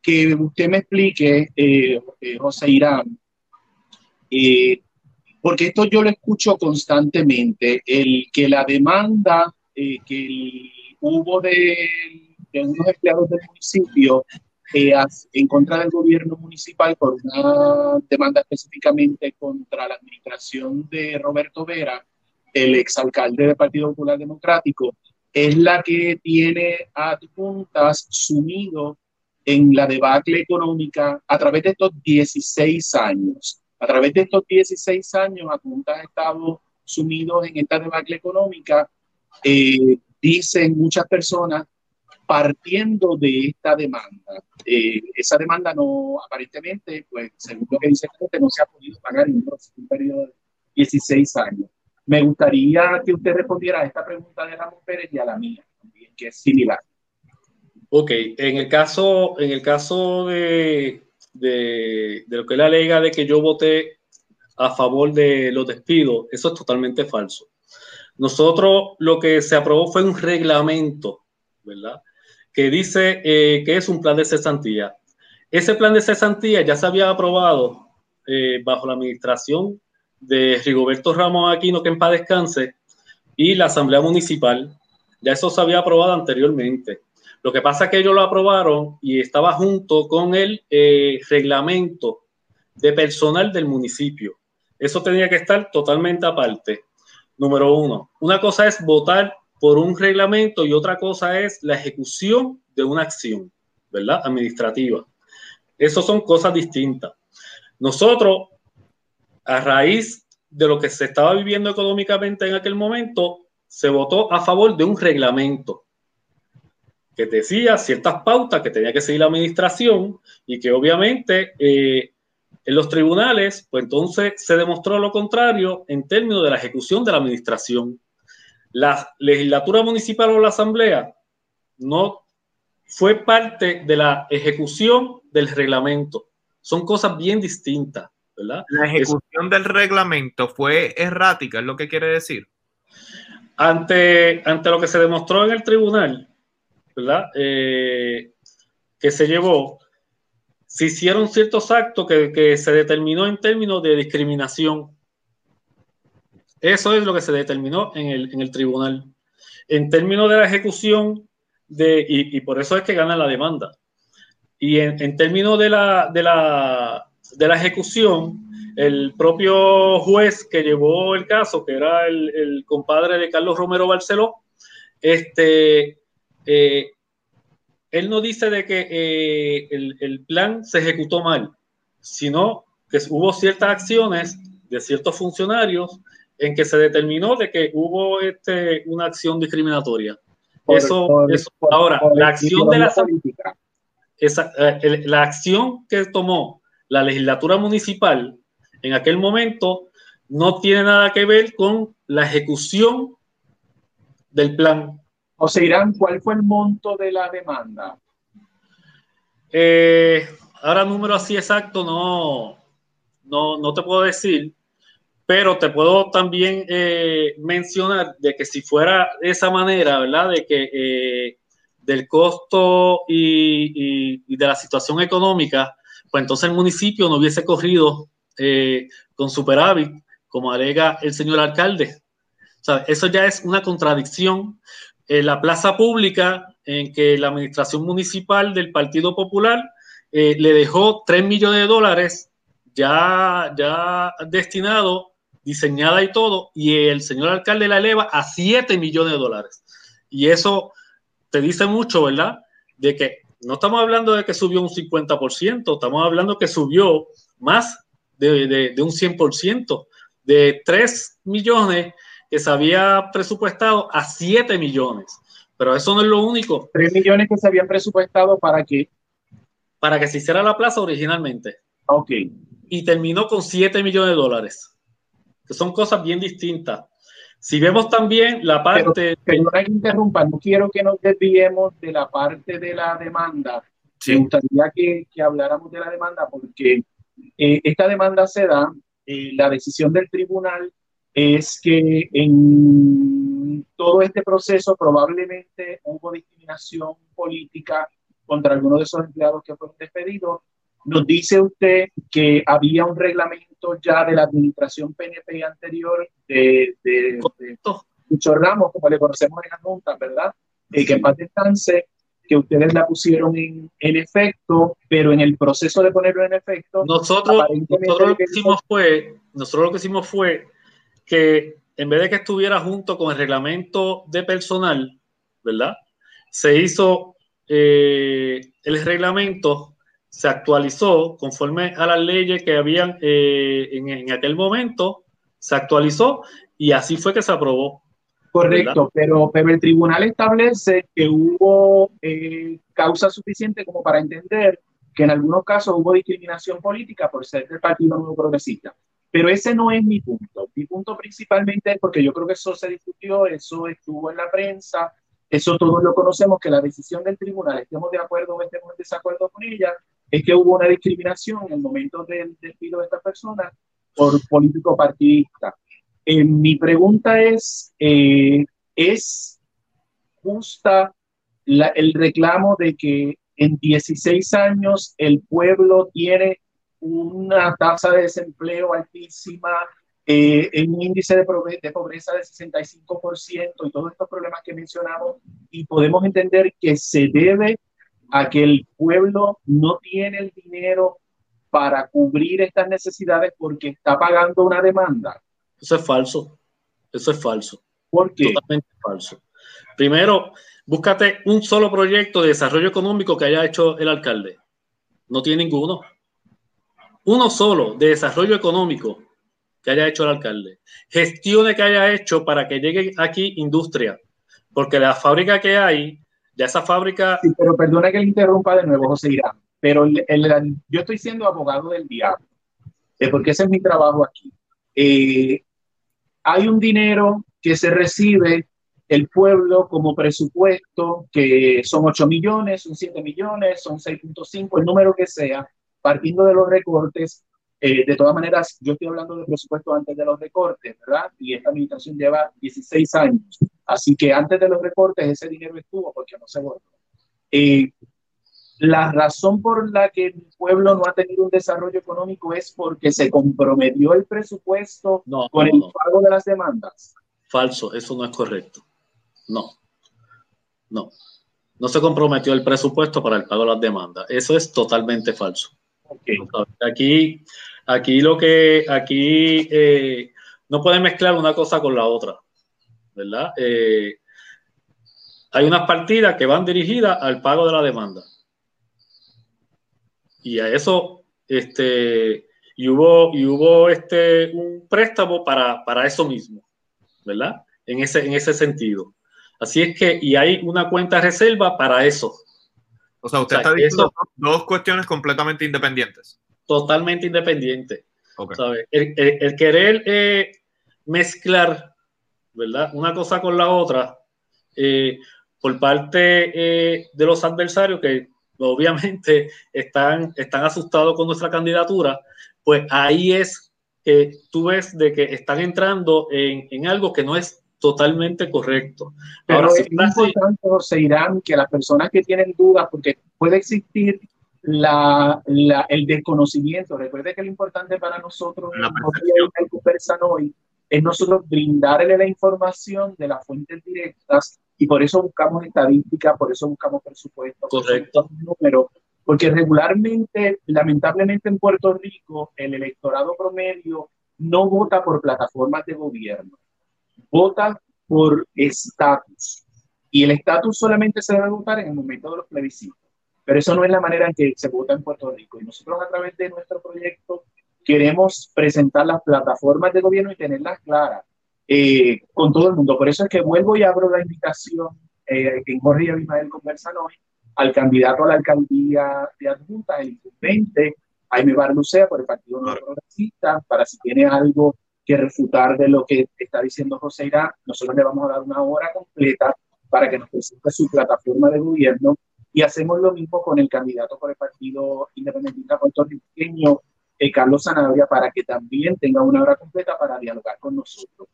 que usted me explique, eh, José Irán, porque esto yo lo escucho constantemente, el que la demanda que hubo de, de, unos empleados del municipio en contra del gobierno municipal por una demanda específicamente contra la administración de Roberto Vera, el exalcalde del Partido Popular Democrático, es la que tiene adjuntas sumido en la debacle económica a través de estos 16 años. A través de estos 16 años, adjuntas ha estado sumidos en esta debacle económica. Eh, dicen muchas personas partiendo de esta demanda. Eh, esa demanda no, aparentemente, pues según lo que dice el no se ha podido pagar en un periodo de 16 años. Me gustaría que usted respondiera a esta pregunta de Ramón Pérez y a la mía, que es similar. Ok, en el caso, en el caso de, de, de lo que él alega de que yo voté a favor de los despidos, eso es totalmente falso. Nosotros lo que se aprobó fue un reglamento, ¿verdad? Que dice eh, que es un plan de cesantía. Ese plan de cesantía ya se había aprobado eh, bajo la administración de Rigoberto Ramos Aquino, que en paz descanse, y la Asamblea Municipal. Ya eso se había aprobado anteriormente. Lo que pasa es que ellos lo aprobaron y estaba junto con el eh, reglamento de personal del municipio. Eso tenía que estar totalmente aparte. Número uno. Una cosa es votar por un reglamento y otra cosa es la ejecución de una acción, ¿verdad? Administrativa. Eso son cosas distintas. Nosotros a raíz de lo que se estaba viviendo económicamente en aquel momento, se votó a favor de un reglamento que decía ciertas pautas que tenía que seguir la administración y que obviamente eh, en los tribunales, pues entonces se demostró lo contrario en términos de la ejecución de la administración. La legislatura municipal o la asamblea no fue parte de la ejecución del reglamento. Son cosas bien distintas. La ejecución del reglamento fue errática, es lo que quiere decir. Ante, ante lo que se demostró en el tribunal, ¿verdad? Eh, que se llevó, se hicieron ciertos actos que, se determinó en términos de discriminación. Eso es lo que se determinó en el, tribunal. En términos de la ejecución, y, por eso es que gana la demanda. Y en, términos de la ejecución, el propio juez que llevó el caso, que era el, compadre de Carlos Romero Barceló, este, eh, él no dice de que eh, el, plan se ejecutó mal, sino que hubo ciertas acciones de ciertos funcionarios en que se determinó de que hubo este, una acción discriminatoria. eso, ahora, la acción de la esa, eh, la acción que tomó la legislatura municipal en aquel momento no tiene nada que ver con la ejecución del plan. O sea, Irán, ¿cuál fue el monto de la demanda? Eh, ahora número así exacto no, no, te puedo decir, pero te puedo también eh, mencionar de que si fuera de esa manera, ¿verdad? De que eh, del costo y, y, de la situación económica, pues entonces el municipio no hubiese corrido con superávit, como alega el señor alcalde. O sea, eso ya es una contradicción. En la plaza pública, en que la administración municipal del Partido Popular eh, le dejó 3 millones de dólares ya, ya destinado, diseñada y todo, y el señor alcalde la eleva a 7 millones de dólares. Y eso te dice mucho, ¿verdad? De que no estamos hablando de que subió un 50%, estamos hablando que subió más de, de, un 100%, de 3 millones que se había presupuestado a 7 millones. Pero eso no es lo único. 3 millones que se habían presupuestado para qué? Para que se hiciera la plaza originalmente. Ok. Y terminó con 7 millones de dólares. Que son cosas bien distintas. Si vemos también la parte... Pero, hay que interrumpir, no quiero que nos desviemos de la parte de la demanda. Me gustaría que, que, habláramos de la demanda porque eh, esta demanda se da, eh, la decisión del tribunal es que en todo este proceso probablemente hubo discriminación política contra algunos de esos empleados que fueron despedidos. Nos dice usted que había un reglamento ya de la administración PNP anterior de, de, de Ramos, como le conocemos en la Junta, ¿verdad? Eh, que en paz descanse, que ustedes la pusieron en, en, efecto, pero en el proceso de ponerlo en efecto. Nosotros, nosotros lo que hicimos fue, nosotros lo que hicimos fue que en vez de que estuviera junto con el reglamento de personal, ¿verdad? Se hizo eh, el reglamento, se actualizó conforme a las leyes que habían eh, en, en, aquel momento, se actualizó y así fue que se aprobó. Correcto, pero, pero el tribunal establece que hubo eh, causa suficiente como para entender que en algunos casos hubo discriminación política por ser del Partido Nuevo Progresista. Pero ese no es mi punto. Mi punto principalmente es porque yo creo que eso se discutió, eso estuvo en la prensa, eso todos lo conocemos, que la decisión del tribunal, estemos de acuerdo o estemos en desacuerdo con ella, es que hubo una discriminación en el momento del despido de esta persona por político partidista. Eh, mi pregunta es, eh, ¿es justa la, el reclamo de que en 16 años el pueblo tiene una tasa de desempleo altísima, eh, un índice de, de pobreza de 65% y todos estos problemas que mencionamos, y podemos entender que se debe a que el pueblo no tiene el dinero para cubrir estas necesidades porque está pagando una demanda. Eso es falso. Eso es falso. ¿Por qué? Totalmente falso. Primero, búscate un solo proyecto de desarrollo económico que haya hecho el alcalde. No tiene ninguno uno solo de desarrollo económico que haya hecho el alcalde, gestiones que haya hecho para que llegue aquí industria, porque la fábrica que hay, ya esa fábrica... Sí, pero perdona que le interrumpa de nuevo, José Irán, pero yo estoy siendo abogado del diablo, eh, porque ese es mi trabajo aquí. Eh, hay un dinero que se recibe el pueblo como presupuesto, que son 8 millones, son 7 millones, son 6.5, el número que sea, partiendo de los recortes, eh, de todas maneras, yo estoy hablando de presupuesto antes de los recortes, ¿verdad? Y esta administración lleva 16 años. Así que antes de los recortes ese dinero estuvo porque no se votó. Eh, la razón por la que el pueblo no ha tenido un desarrollo económico es porque se comprometió el presupuesto con el pago de las demandas. Falso, eso no es correcto. No, no. No se comprometió el presupuesto para el pago de las demandas. Eso es totalmente falso. Aquí, aquí lo que, aquí eh, no pueden mezclar una cosa con la otra, ¿verdad? Eh, hay unas partidas que van dirigidas al pago de la demanda. Y a eso, este, y hubo, y hubo este, un préstamo para, para eso mismo, ¿verdad? En ese, en ese sentido. Así es que, y hay una cuenta reserva para eso, o sea, usted está diciendo dos cuestiones completamente independientes. Totalmente independiente. El, querer eh, mezclar, ¿verdad? Una cosa con la otra, eh, por parte eh, de los adversarios que obviamente <laughs> están, están asustados con nuestra candidatura, pues ahí es que tú ves de que están entrando en, en algo que no es totalmente correcto. Pero es importante, José Irán, que las personas que tienen dudas, porque puede existir la, la, el desconocimiento. Recuerde que lo importante para nosotros hoy es nosotros brindarle la información de las fuentes directas y por eso buscamos estadística, por eso buscamos presupuesto, correcto, números, porque regularmente, lamentablemente en Puerto Rico, el electorado promedio no vota por plataformas de gobierno vota por estatus. Y el estatus solamente se debe votar en el momento de los plebiscitos. Pero eso no es la manera en que se vota en Puerto Rico. Y nosotros a través de nuestro proyecto queremos presentar las plataformas de gobierno y tenerlas claras eh, con todo el mundo. Por eso es que vuelvo y abro la invitación eh, que Jorge y Abimael conversan hoy al candidato a la alcaldía de adjunta, el incumbente Jaime Barlucea por el Partido Nuevo Progresista, para si tiene algo que refutar de lo que está diciendo José Irán. Nosotros le vamos a dar una hora completa para que nos presente su plataforma de gobierno y hacemos lo mismo con el candidato por el Partido Independentista Puertorriqueño, Carlos Sanabria para que también tenga una hora completa para dialogar con nosotros.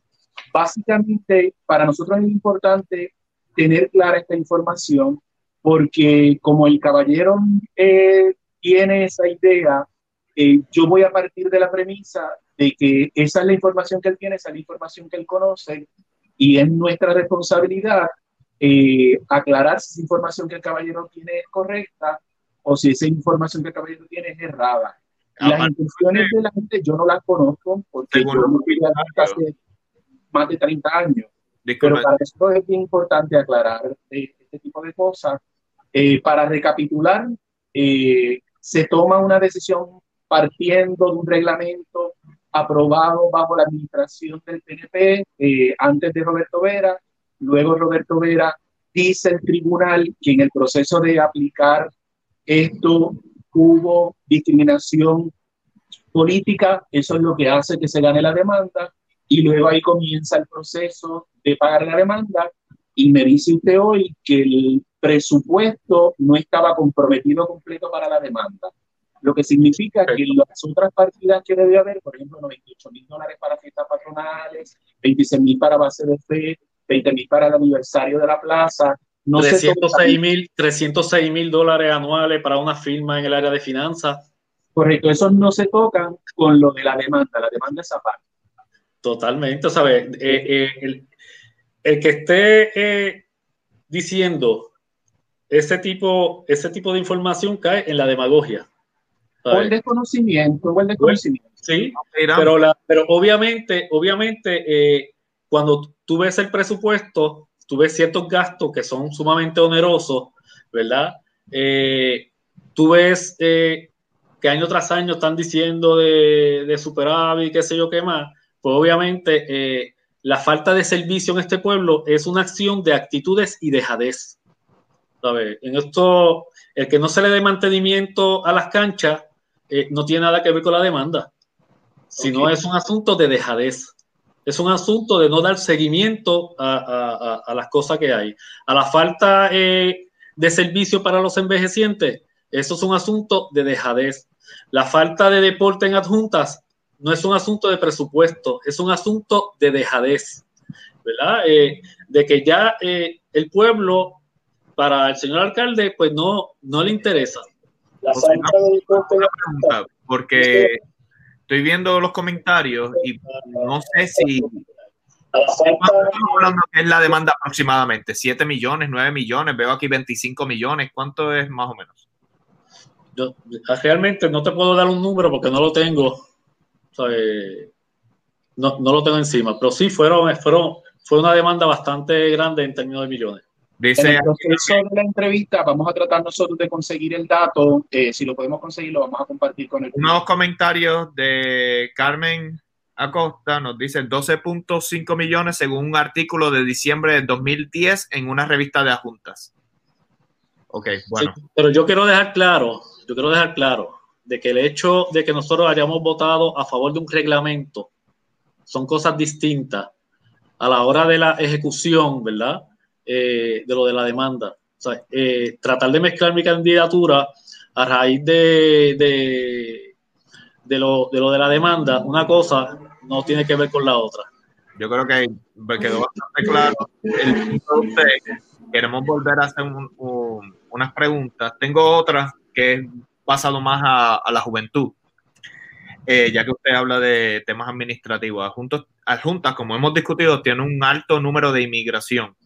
Básicamente, para nosotros es importante tener clara esta información porque como el caballero eh, tiene esa idea, eh, yo voy a partir de la premisa de que esa es la información que él tiene, esa es la información que él conoce y es nuestra responsabilidad eh, aclarar si esa información que el caballero tiene es correcta o si esa información que el caballero tiene es errada. Y las intenciones de la gente yo no las conozco porque yo no fui hace más de 30 años. Pero para eso es bien importante aclarar eh, este tipo de cosas. Eh, para recapitular, eh, se toma una decisión partiendo de un reglamento aprobado bajo la administración del PNP antes de Roberto Vera. Luego Roberto Vera dice el tribunal que en el proceso de aplicar esto hubo discriminación política, eso es lo que hace que se gane la demanda. Y luego ahí comienza el proceso de pagar la demanda. Y me dice usted hoy que el presupuesto no estaba comprometido completo para la demanda, lo que significa que las otras partidas que debe haber, por ejemplo, 98 mil dólares para fiestas patronales, 26 mil para base de fe, 20 mil para el aniversario de la plaza, no 306 mil 306 mil dólares anuales para una firma en el área de finanzas. Correcto, esos no se tocan con lo de la demanda, la demanda es aparte. Totalmente, ¿sabes? Eh, eh, el, que esté eh, diciendo ese tipo, ese tipo de información cae en la demagogia. O el desconocimiento, o el desconocimiento. Sí, pero, la, pero obviamente, obviamente, cuando tú ves el presupuesto, tú ves ciertos gastos que son sumamente onerosos, ¿verdad? tú ves que año tras año están diciendo de, de superávit, qué sé yo qué más, pues obviamente eh, la falta de servicio en este pueblo es una acción de actitudes y dejadez. ¿Sabe? En esto, el que no se le dé mantenimiento a las canchas eh, no tiene nada que ver con la demanda, sino es un asunto de dejadez. Es un asunto de no dar seguimiento a, las cosas que hay. A la falta eh, de servicio para los envejecientes, eso es un asunto de dejadez. La falta de deporte en adjuntas no es un asunto de presupuesto, es un asunto de dejadez, ¿verdad? Eh, de que ya el pueblo, para el señor alcalde, pues no, no le interesa. La porque estoy viendo los comentarios y no sé si hablando que es la demanda aproximadamente? ¿7 millones, 9 millones? Veo aquí 25 millones. ¿Cuánto es más o menos? Yo, realmente no te puedo dar un número porque no lo tengo no, no, lo tengo encima, pero sí fueron, fueron, fue una demanda bastante grande en términos de millones. Dice, en el proceso de la entrevista vamos a tratar nosotros de conseguir el dato. Eh, si lo podemos conseguir, lo vamos a compartir con el. Unos comentarios de Carmen Acosta nos dice 12.5 millones según un artículo de diciembre de 2010 en una revista de adjuntas. Ok, bueno. pero yo quiero dejar claro, yo quiero dejar claro de que el hecho de que nosotros hayamos votado a favor de un reglamento son cosas distintas a la hora de la ejecución, ¿verdad? Eh, de lo de la demanda. Eh, tratar de mezclar mi candidatura a raíz de, de, de, lo, de lo de la demanda, una cosa no tiene que ver con la otra. Yo creo que quedó bastante claro el Queremos volver a hacer unas preguntas. Tengo otras que pasado más a, la juventud. Eh, ya que usted habla de temas administrativos. Adjuntos, adjuntas, como hemos discutido, tiene un alto número de inmigración.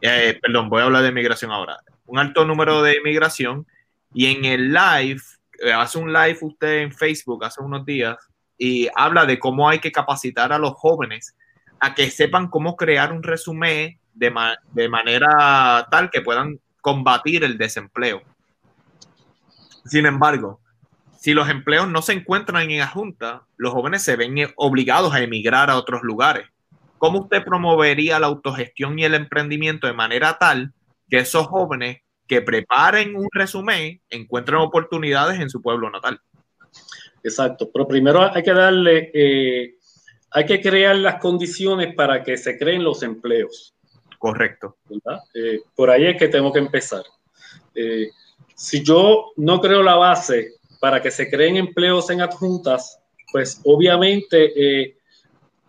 Eh, perdón, voy a hablar de inmigración ahora. Un alto número de inmigración y en el live, eh, hace un live usted en Facebook hace unos días y habla de cómo hay que capacitar a los jóvenes a que sepan cómo crear un resumen de, de manera tal que puedan combatir el desempleo. Sin embargo, si los empleos no se encuentran en la Junta, los jóvenes se ven obligados a emigrar a otros lugares. ¿Cómo usted promovería la autogestión y el emprendimiento de manera tal que esos jóvenes que preparen un resumen encuentren oportunidades en su pueblo natal? Exacto, pero primero hay que darle, eh, hay que crear las condiciones para que se creen los empleos. Correcto. Eh, por ahí es que tengo que empezar. Eh, si yo no creo la base para que se creen empleos en adjuntas, pues obviamente eh,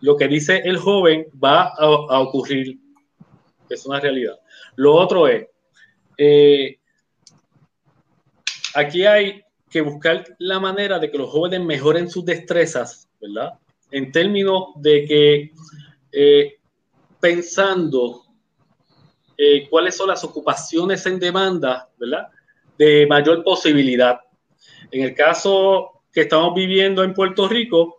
lo que dice el joven va a, ocurrir, es una realidad. Lo otro es, eh, aquí hay que buscar la manera de que los jóvenes mejoren sus destrezas, ¿verdad? En términos de que eh, pensando cuáles son las ocupaciones en demanda, ¿verdad? De mayor posibilidad. En el caso que estamos viviendo en Puerto Rico,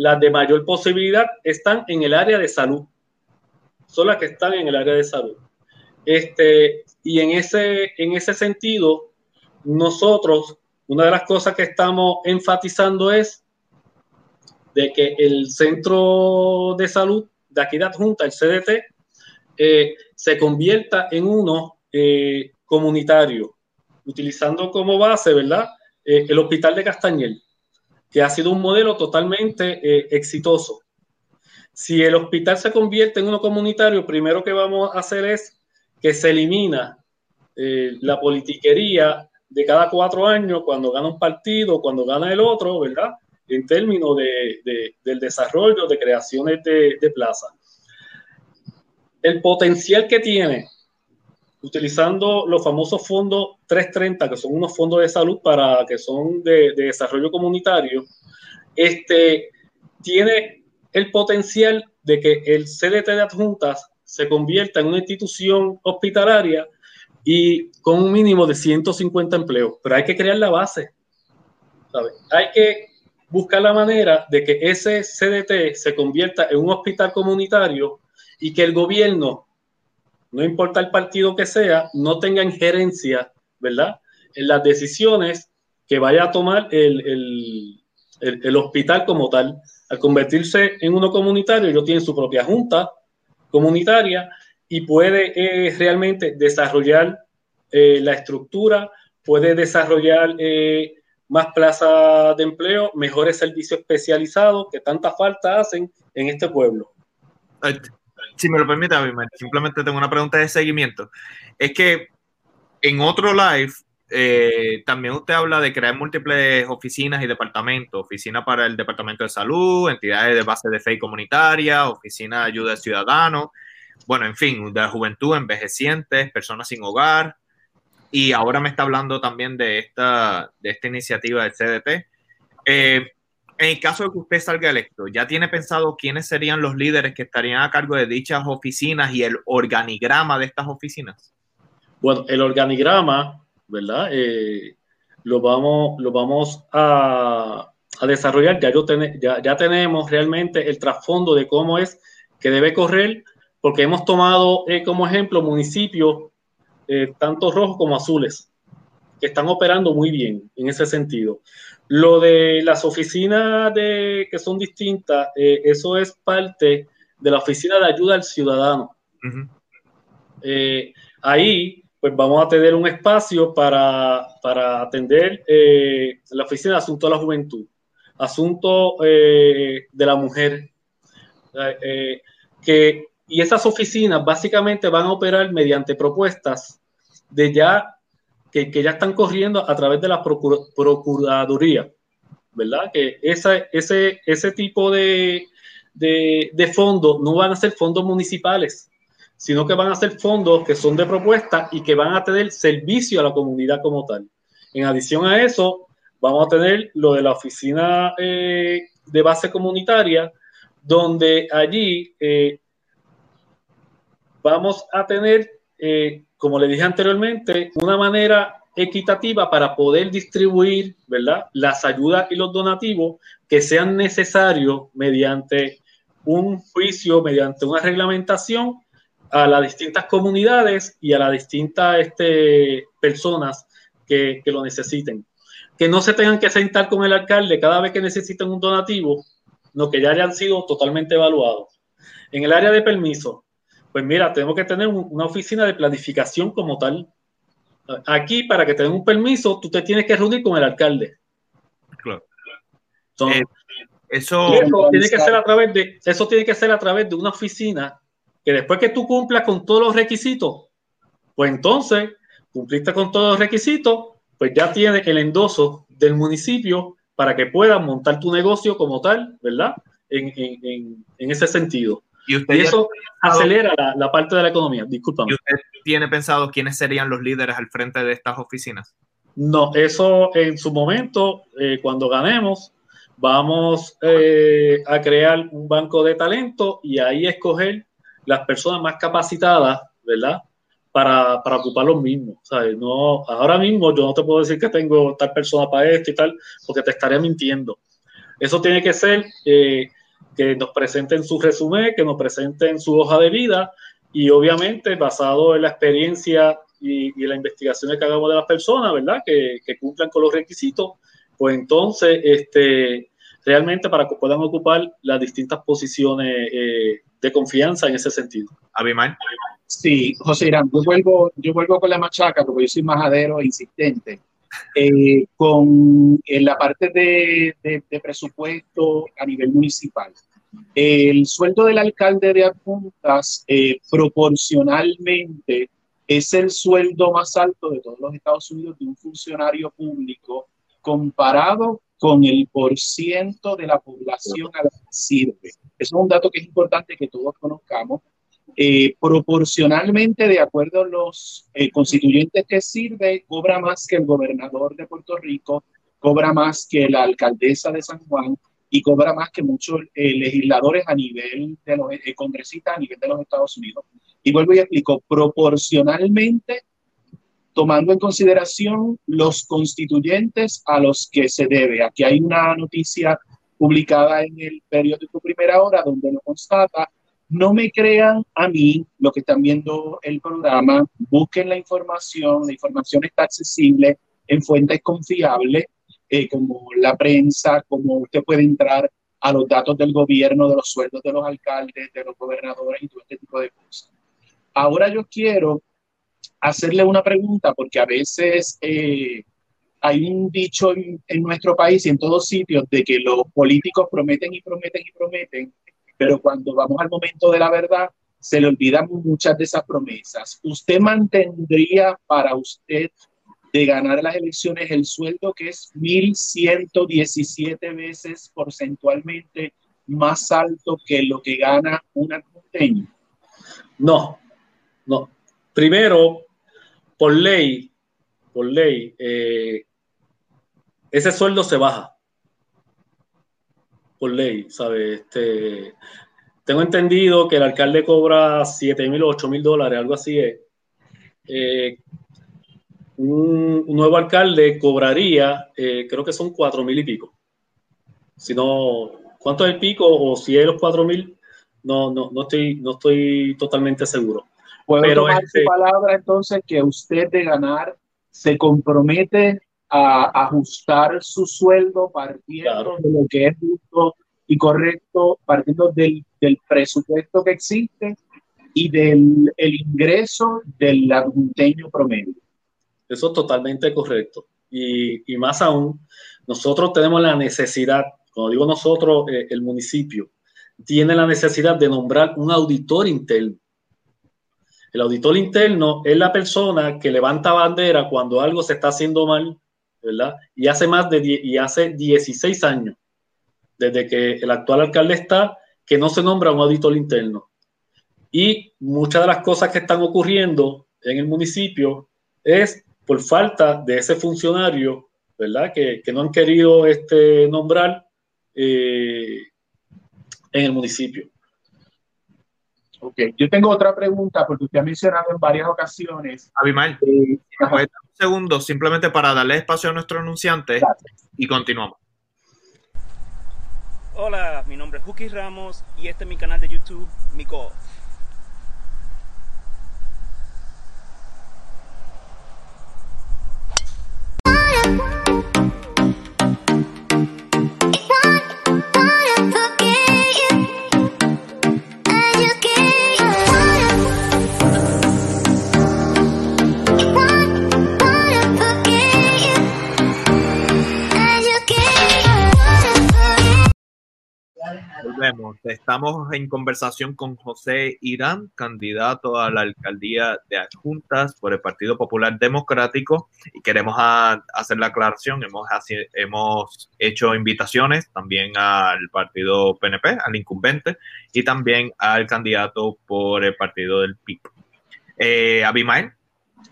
las de mayor posibilidad están en el área de salud. Son las que están en el área de salud. Este, y en ese, en ese sentido, nosotros, una de las cosas que estamos enfatizando es de que el centro de salud de aquí de Adjunta, el CDT, eh, se convierta en uno eh, comunitario, utilizando como base, ¿verdad? Eh, el Hospital de Castañel, que ha sido un modelo totalmente eh, exitoso. Si el hospital se convierte en uno comunitario, primero que vamos a hacer es que se elimina eh, la politiquería de cada cuatro años cuando gana un partido, cuando gana el otro, ¿verdad? En términos de, del desarrollo de creaciones de, de plaza. El potencial que tiene utilizando los famosos fondos 330, que son unos fondos de salud para que son de, desarrollo comunitario, este, tiene el potencial de que el CDT de adjuntas se convierta en una institución hospitalaria y con un mínimo de 150 empleos. Pero hay que crear la base. Hay que buscar la manera de que ese CDT se convierta en un hospital comunitario y que el gobierno no importa el partido que sea, no tenga injerencia, ¿verdad? En las decisiones que vaya a tomar el, hospital como tal. Al convertirse en uno comunitario, ellos tienen su propia junta comunitaria y puede eh, realmente desarrollar eh, la estructura, puede desarrollar eh, más plazas de empleo, mejores servicios especializados que tanta falta hacen en este pueblo si me lo permite, simplemente tengo una pregunta de seguimiento. Es que en otro live eh, también usted habla de crear múltiples oficinas y departamentos, oficina para el Departamento de Salud, entidades de base de fe comunitaria, oficina de ayuda de ciudadanos, bueno, en fin, de juventud, envejecientes, personas sin hogar. Y ahora me está hablando también de esta, de esta iniciativa del CDT. Eh, en el caso de que usted salga electo, ¿ya tiene pensado quiénes serían los líderes que estarían a cargo de dichas oficinas y el organigrama de estas oficinas? Bueno, el organigrama, ¿verdad? Eh, lo, vamos, lo vamos a, desarrollar. Ya, yo ya, tenemos realmente el trasfondo de cómo es que debe correr, porque hemos tomado eh, como ejemplo municipios, eh, tanto rojos como azules, que están operando muy bien en ese sentido. Lo de las oficinas de, que son distintas, eh, eso es parte de la oficina de ayuda al ciudadano. Eh, ahí, pues vamos a tener un espacio para, atender eh, la oficina de asuntos de la juventud, asunto de la mujer. que, y esas oficinas básicamente van a operar mediante propuestas de ya que, ya están corriendo a través de la Procuraduría, ¿verdad? Que esa, ese, ese tipo de, de, fondos no van a ser fondos municipales, sino que van a ser fondos que son de propuesta y que van a tener servicio a la comunidad como tal. En adición a eso, vamos a tener lo de la oficina eh, de base comunitaria, donde allí eh, vamos a tener eh, como le dije anteriormente, una manera equitativa para poder distribuir, ¿verdad? Las ayudas y los donativos que sean necesarios mediante un juicio, mediante una reglamentación a las distintas comunidades y a las distintas este, personas que, que, lo necesiten. Que no se tengan que sentar con el alcalde cada vez que necesiten un donativo, no que ya hayan sido totalmente evaluados. En el área de permiso, pues mira, tenemos que tener una oficina de planificación como tal. Aquí, para que te den un permiso, tú te tienes que reunir con el alcalde. Claro. Eh, eso, tiene que ser a través de, eso tiene que ser a través de una oficina que después que tú cumplas con todos los requisitos, pues entonces cumpliste con todos los requisitos, pues ya tienes el endoso del municipio para que puedas montar tu negocio como tal, ¿verdad? En, en, en ese sentido. Y, usted eso acelera la, la, parte de la economía. Discúlpame. ¿Y usted tiene pensado quiénes serían los líderes al frente de estas oficinas? No, eso en su momento, eh, cuando ganemos, vamos eh, a crear un banco de talento y ahí escoger las personas más capacitadas, ¿verdad? Para, para ocupar los mismos. ¿sabes? No, ahora mismo yo no te puedo decir que tengo tal persona para esto y tal, porque te estaría mintiendo. Eso tiene que ser eh, que nos presenten su resumen, que nos presenten su hoja de vida y obviamente basado en la experiencia y, y la investigación que hagamos de las personas, ¿verdad? Que, que, cumplan con los requisitos, pues entonces, este, realmente para que puedan ocupar las distintas posiciones eh, de confianza en ese sentido. Abimael. Sí, José Irán, yo vuelvo, yo vuelvo con la machaca porque yo soy majadero e insistente. Eh, con en la parte de, de, de, presupuesto a nivel municipal. El sueldo del alcalde de adjuntas eh, proporcionalmente es el sueldo más alto de todos los Estados Unidos de un funcionario público comparado con el porciento de la población a la que sirve. Eso es un dato que es importante que todos conozcamos. Eh, proporcionalmente, de acuerdo a los eh, constituyentes que sirve, cobra más que el gobernador de Puerto Rico, cobra más que la alcaldesa de San Juan y cobra más que muchos eh, legisladores a nivel de los congresistas a nivel de los Estados Unidos. Y vuelvo y explico, proporcionalmente, tomando en consideración los constituyentes a los que se debe. Aquí hay una noticia publicada en el periódico Primera Hora donde lo constata. No me crean a mí lo que están viendo el programa, busquen la información, la información está accesible en fuentes confiables, eh, como la prensa, como usted puede entrar a los datos del gobierno, de los sueldos de los alcaldes, de los gobernadores y todo este tipo de cosas. Ahora yo quiero hacerle una pregunta porque a veces eh, hay un dicho en, en, nuestro país y en todos sitios de que los políticos prometen y prometen y prometen, pero cuando vamos al momento de la verdad se le olvidan muchas de esas promesas. ¿Usted mantendría para usted de ganar las elecciones el sueldo que es 1.117 veces porcentualmente más alto que lo que gana un adjunteño? No, no. Primero, por ley, por ley, eh, ese sueldo se baja. Por ley, ¿sabes? Este, tengo entendido que el alcalde cobra 7 mil o 8 mil dólares, algo así es. Eh, un, un, nuevo alcalde cobraría, eh, creo que son 4 mil y pico. Si no, ¿cuánto es el pico? O si es los 4 mil, no, no, no, estoy, no estoy totalmente seguro. ¿Puedo Pero tomar este, su palabra entonces que usted de ganar se compromete a ajustar su sueldo partiendo claro. de lo que es justo y correcto, partiendo del, del presupuesto que existe y del el ingreso del adjunteño promedio? Eso es totalmente correcto. Y, y, más aún, nosotros tenemos la necesidad, cuando digo nosotros, eh, el municipio, tiene la necesidad de nombrar un auditor interno. El auditor interno es la persona que levanta bandera cuando algo se está haciendo mal, ¿verdad? Y hace más de y hace 16 años, desde que el actual alcalde está, que no se nombra un auditor interno. Y muchas de las cosas que están ocurriendo en el municipio es por falta de ese funcionario, ¿verdad? Que, que no han querido este, nombrar eh, en el municipio. Ok, yo tengo otra pregunta porque usted ha mencionado en varias ocasiones. Abimael, eh, un segundo simplemente para darle espacio a nuestro anunciante gracias. y continuamos. Hola, mi nombre es Juki Ramos y este es mi canal de YouTube, Mico. Vemos, estamos en conversación con José Irán, candidato a la alcaldía de Adjuntas por el Partido Popular Democrático y queremos hacer la aclaración, hemos, hemos hecho invitaciones también al partido PNP, al incumbente y también al candidato por el partido del PIB. Eh, Abimael.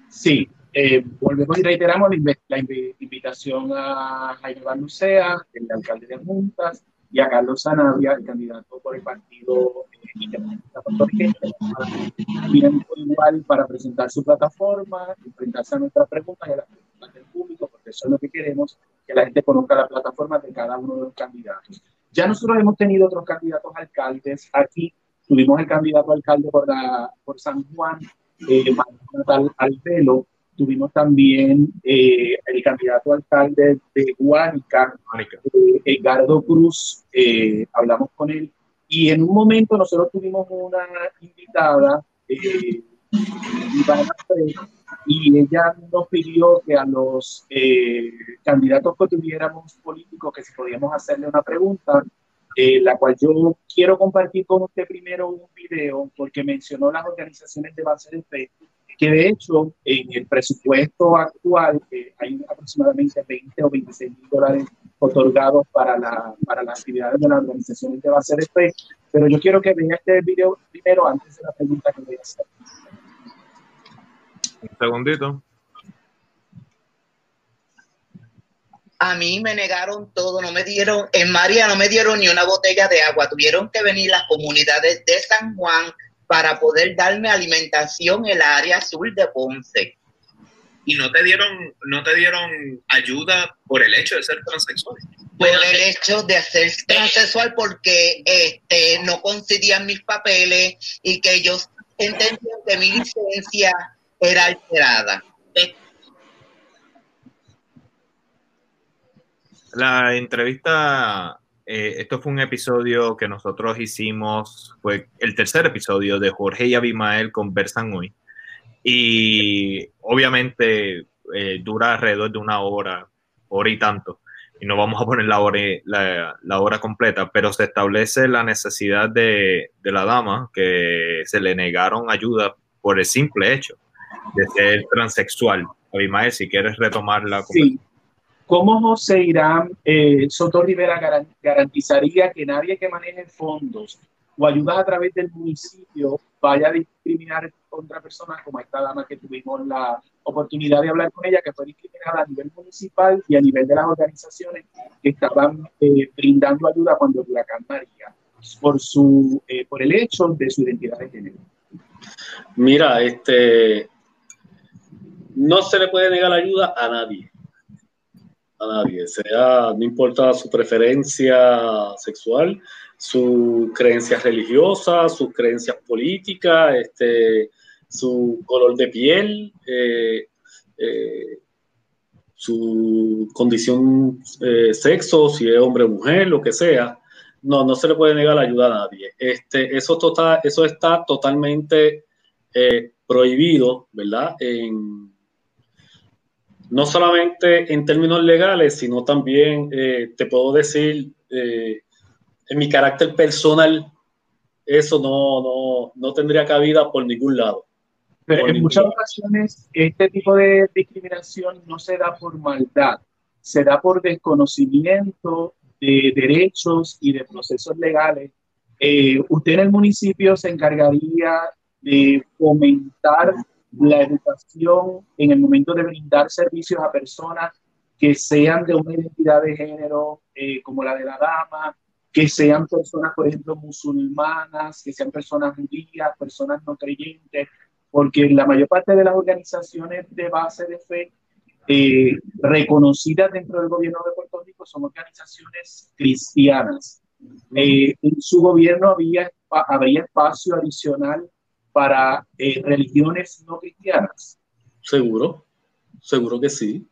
Sí, eh, volvemos y reiteramos la, invitación a Jaime Van Lucea, el alcalde de Juntas, y a Carlos Sanabria, el candidato por el partido eh, independentista igual para presentar su plataforma, enfrentarse a nuestras preguntas y a las preguntas del público, porque eso es lo que queremos, que la gente conozca la plataforma de cada uno de los candidatos. Ya nosotros hemos tenido otros candidatos alcaldes aquí, tuvimos el candidato alcalde por, la, por San Juan, eh, Natal Alvelo, tuvimos también eh, el candidato alcalde de Guánica, eh, Edgardo Cruz, eh, hablamos con él, y en un momento nosotros tuvimos una invitada, y ella nos pidió que a los candidatos que tuviéramos políticos, que si podíamos hacerle una pregunta, la cual yo quiero compartir con usted primero un video, porque mencionó las organizaciones de base de fe, que de hecho en el presupuesto actual hay aproximadamente 20 o 26 mil dólares otorgados para, la, para las actividades de las organizaciones de base de fe, pero yo quiero que vean este video primero antes de la pregunta que voy a hacer. Un segundito. A mí me negaron todo, no me dieron, en María no me dieron ni una botella de agua, tuvieron que venir las comunidades de San Juan, para poder darme alimentación en el área sur de Ponce. ¿Y no te dieron, no te dieron ayuda por el hecho de ser transexual? Por el hecho de ser transexual porque este, no coincidían mis papeles y que ellos entendían que mi licencia era alterada. La entrevista eh, esto fue un episodio que nosotros hicimos, fue el tercer episodio de Jorge y Abimael conversan hoy. Y obviamente eh, dura alrededor de una hora, hora y tanto. Y no vamos a poner la hora, la, hora completa, pero se establece la necesidad de, de, la dama que se le negaron ayuda por el simple hecho de ser transexual. Abimael, si quieres retomar la conversación. ¿Cómo José Irán eh, Soto Rivera garantizaría que nadie que maneje fondos o ayudas a través del municipio vaya a discriminar contra personas como esta dama que tuvimos la oportunidad de hablar con ella, que fue discriminada a nivel municipal y a nivel de las organizaciones que estaban eh, brindando ayuda cuando el huracán María, por, su, eh, por el hecho de su identidad de género? Mira, este, no se le puede negar ayuda a nadie a nadie, sea, no importa su preferencia sexual, su creencia religiosa, sus creencias políticas, este, su color de piel, eh, eh, su condición eh, sexo, si es hombre o mujer, lo que sea. No, no se le puede negar la ayuda a nadie. Este, eso, total, eso está totalmente prohibido, ¿verdad? No solamente en términos legales, sino también eh, te puedo decir, eh, en mi carácter personal, eso no, no, no, tendría cabida por ningún lado. Pero en muchas ocasiones este tipo de discriminación no se da por maldad, se da por desconocimiento de derechos y de procesos legales. Eh, usted en el municipio se encargaría de fomentar la educación en el momento de brindar servicios a personas que sean de una identidad de género eh, como la de la dama, que sean personas, por ejemplo, musulmanas, que sean personas judías, personas no creyentes, porque la mayor parte de las organizaciones de base de fe eh, reconocidas dentro del gobierno de Puerto Rico son organizaciones cristianas. Eh, en su gobierno había, habría espacio adicional para eh, religiones no cristianas? Seguro, seguro que sí.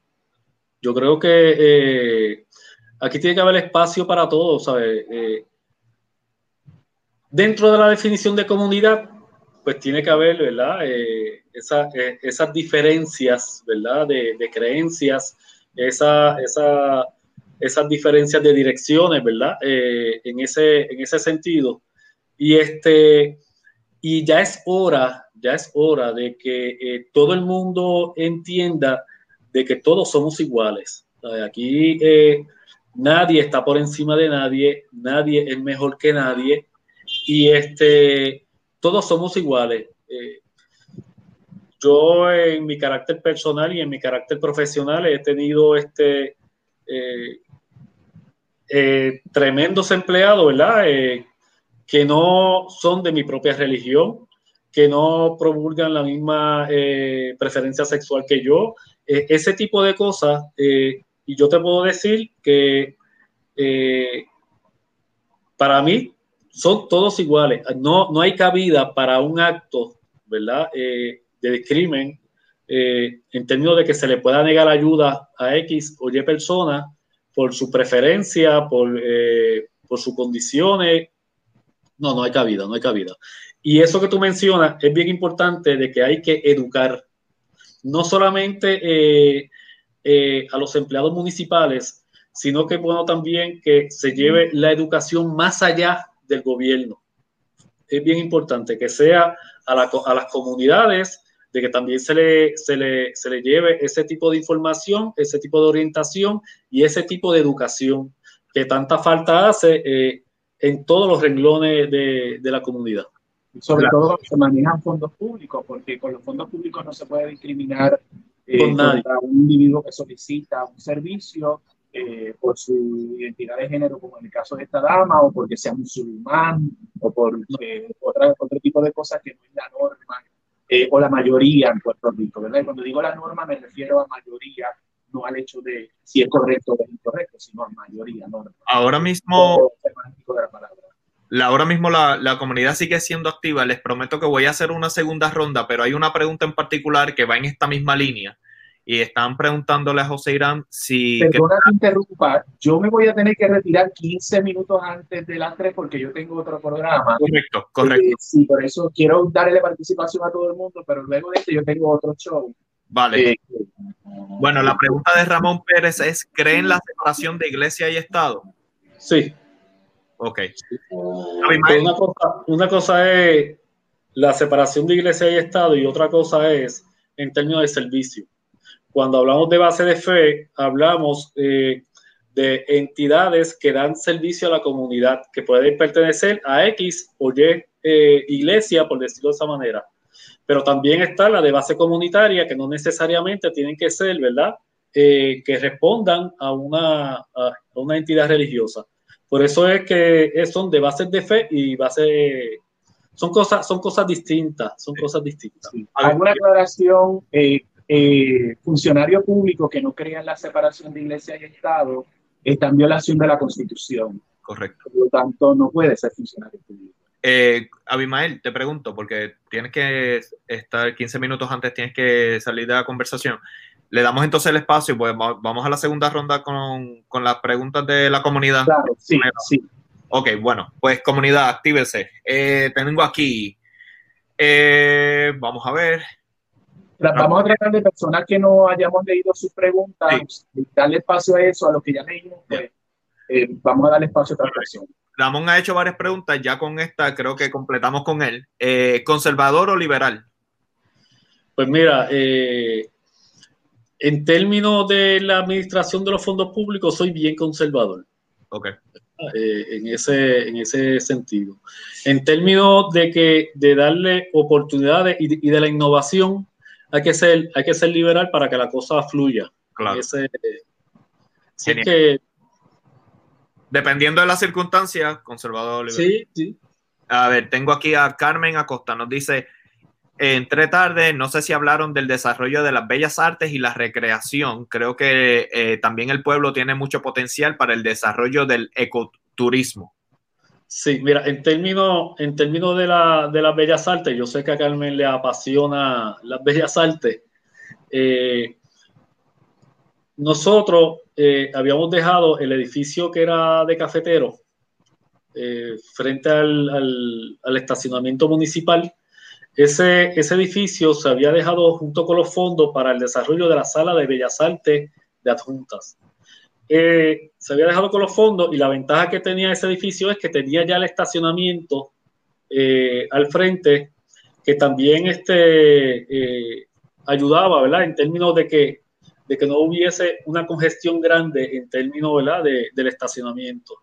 Yo creo que eh, aquí tiene que haber espacio para todos, ¿sabes? Eh, dentro de la definición de comunidad, pues tiene que haber, ¿verdad? esas diferencias, ¿verdad? De, creencias, esa, esa esas diferencias de direcciones, ¿verdad? Eh, en, ese, en ese sentido. Y, este, y ya es hora, ya es hora de que eh, todo el mundo entienda de que todos somos iguales. Aquí eh, nadie está por encima de nadie, nadie es mejor que nadie y este, todos somos iguales. yo en mi carácter personal y en mi carácter profesional he tenido este, eh, tremendos empleados, ¿verdad? Eh, que no son de mi propia religión, que no promulgan la misma eh, preferencia sexual que yo, ese tipo de cosas. y yo te puedo decir que para mí son todos iguales. No, no hay cabida para un acto, ¿verdad? de crimen en términos de que se le pueda negar ayuda a X o Y persona por su preferencia, por, eh, por sus condiciones. No, no hay cabida, no hay cabida. Y eso que tú mencionas es bien importante de que hay que educar, no solamente eh, eh, a los empleados municipales, sino que bueno también que se lleve la educación más allá del gobierno. Es bien importante que sea a, las comunidades, de que también se le, se le, se le lleve ese tipo de información, ese tipo de orientación y ese tipo de educación que tanta falta hace eh, en todos los renglones de, de la comunidad. Sobre todo cuando se manejan fondos públicos, porque con los fondos públicos no se puede discriminar eh, contra un individuo que solicita un servicio eh, por su identidad de género, como en el caso de esta dama, o porque sea musulmán, o por otra, otro tipo de cosas que no es la norma eh, o la mayoría en Puerto Rico, ¿verdad? cuando digo la norma me refiero a mayoría, no al hecho de si es correcto o incorrecto, sino a mayoría, norma. Ahora mismo, la, ahora mismo la, la, comunidad sigue siendo activa. Les prometo que voy a hacer una segunda ronda, pero hay una pregunta en particular que va en esta misma línea y están preguntándole a José Irán si... Perdona que interrumpa, yo me voy a tener que retirar 15 minutos antes de las 3 porque yo tengo otro programa. Correcto, correcto. Eh, sí, por eso quiero darle participación a todo el mundo, pero luego de esto yo tengo otro show. Vale. Eh, bueno, la pregunta de Ramón Pérez es, ¿creen la separación de iglesia y Estado? Sí. Ok. Una cosa, una cosa es la separación de iglesia y Estado y otra cosa es en términos de servicio cuando hablamos de base de fe, hablamos eh, de entidades que dan servicio a la comunidad, que pueden pertenecer a X o Y eh, iglesia, por decirlo de esa manera. Pero también está la de base comunitaria, que no necesariamente tienen que ser, ¿verdad? Eh, que respondan a una, a una entidad religiosa. Por eso es que son de bases de fe y base son cosas, son cosas distintas, son cosas distintas. ¿Alguna aclaración? Eh, eh, funcionario público que no crea en la separación de iglesia y Estado está en violación de la Constitución. Correcto. Por lo tanto, no puede ser funcionario público. Eh, Abimael, te pregunto, porque tienes que estar 15 minutos antes, tienes que salir de la conversación. Le damos entonces el espacio, pues vamos a la segunda ronda con, con las preguntas de la comunidad. Claro, sí, sí. Ok, bueno, pues comunidad, actívese. Eh, tengo aquí, eh, vamos a ver, Vamos a tratar de personas que no hayamos leído sus preguntas, darle espacio a eso, a lo que ya leímos, pues, eh, vamos a darle espacio a otra persona. Ramón ha hecho varias preguntas, ya con esta creo que completamos con él. Eh, ¿Conservador o liberal? Pues mira, eh, en términos de la administración de los fondos públicos, soy bien conservador. Ok. en, ese, en ese sentido. En términos de que de darle oportunidades y de la innovación, hay que ser, hay que ser liberal para que la cosa fluya. Claro. que, Dependiendo de las circunstancias, conservador liberal. Sí, sí. A ver, tengo aquí a Carmen Acosta, nos dice, entre tarde, no sé si hablaron del desarrollo de las bellas artes y la recreación. Creo que eh, también el pueblo tiene mucho potencial para el desarrollo del ecoturismo. Sí, mira, en términos, en términos de, la, de las bellas artes, yo sé que a Carmen le apasiona las bellas artes. Eh, nosotros eh, habíamos dejado el edificio que era de cafetero eh, frente al, al, estacionamiento municipal. Ese, ese edificio se había dejado junto con los fondos para el desarrollo de la sala de bellas artes de adjuntas. eh, se había dejado con los fondos y la ventaja que tenía ese edificio es que tenía ya el estacionamiento eh, al frente que también este, eh, ayudaba, ¿verdad? En términos de que, de que no hubiese una congestión grande en términos. De, del estacionamiento.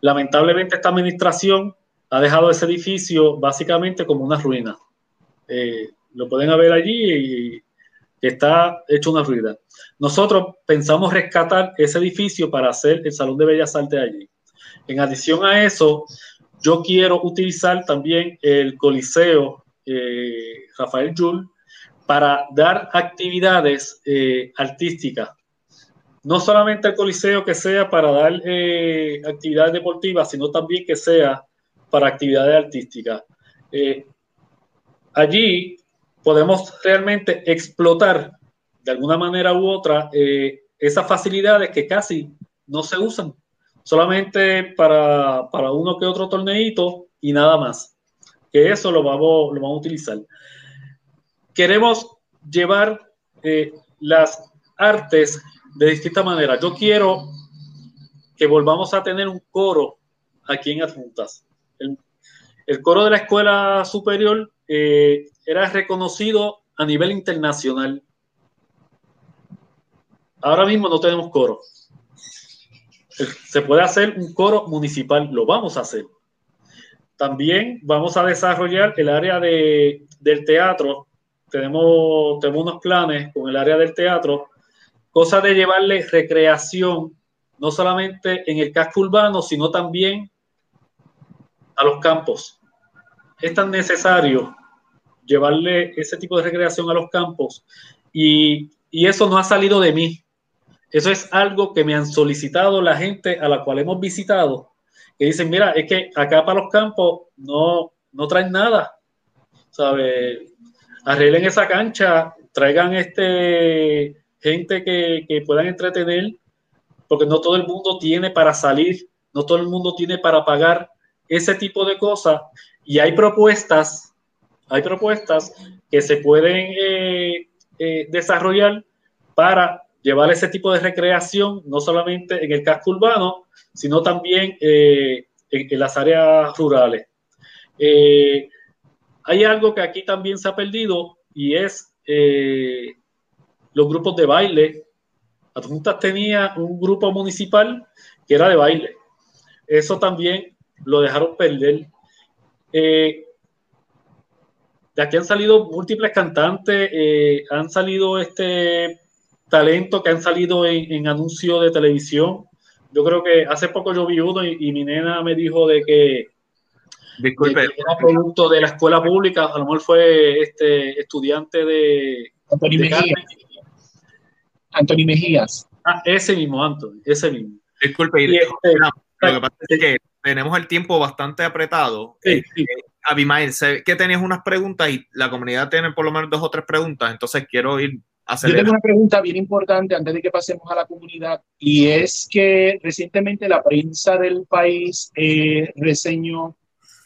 Lamentablemente esta administración ha dejado ese edificio básicamente como una ruina. Eh, lo pueden ver allí y está hecho una ruina. Nosotros pensamos rescatar ese edificio para hacer el Salón de Bellas Artes allí. En adición a eso, yo quiero utilizar también el Coliseo eh, Rafael Jules para dar actividades eh, artísticas. No solamente el Coliseo que sea para dar eh, actividades deportivas, sino también que sea para actividades artísticas. allí podemos realmente explotar de alguna manera u otra esas facilidades que casi no se usan, solamente para, para uno que otro torneito y nada más que eso lo vamos, lo vamos a utilizar. Queremos llevar eh, las artes de distinta manera. Yo quiero que volvamos a tener un coro aquí en Adjuntas. El, coro de la escuela superior eh, era reconocido a nivel internacional. Ahora mismo no tenemos coro. Se puede hacer un coro municipal, lo vamos a hacer. También vamos a desarrollar el área de, del teatro. Tenemos, tenemos unos planes con el área del teatro, cosa de llevarle recreación, no solamente en el casco urbano, sino también a los campos. Es tan necesario llevarle ese tipo de recreación a los campos y, y eso no ha salido de mí. Eso es algo que me han solicitado la gente a la cual hemos visitado que dicen, mira, es que acá para los campos no, no traen nada, ¿sabes? Arreglen esa cancha, traigan este gente que, que puedan entretener, porque no todo el mundo tiene para salir, no todo el mundo tiene para pagar ese tipo de cosas y hay propuestas, hay propuestas que se pueden eh, eh, desarrollar para llevar ese tipo de recreación, no solamente en el casco urbano, sino también eh, en, las áreas rurales. Hay algo que aquí también se ha perdido y es eh, los grupos de baile. Adjuntas tenía un grupo municipal que era de baile. Eso también lo dejaron perder. de aquí han salido múltiples cantantes, han salido este talento que han salido en anuncios de televisión yo creo que hace poco yo vi uno y, mi nena me dijo de que, Disculpe. era producto de la escuela pública, a lo mejor fue este estudiante de Anthony Mejías. Anthony Mejías. Ah, ese mismo, Anthony, ese mismo. Disculpe, y, este, lo que pasa es que tenemos el tiempo bastante apretado. Sí, sí. Eh, Abimael, sé que tenías unas preguntas y la comunidad tiene por lo menos dos o tres preguntas, entonces quiero ir yo tengo una pregunta bien importante antes de que pasemos a la comunidad y es que recientemente la prensa del país eh, reseñó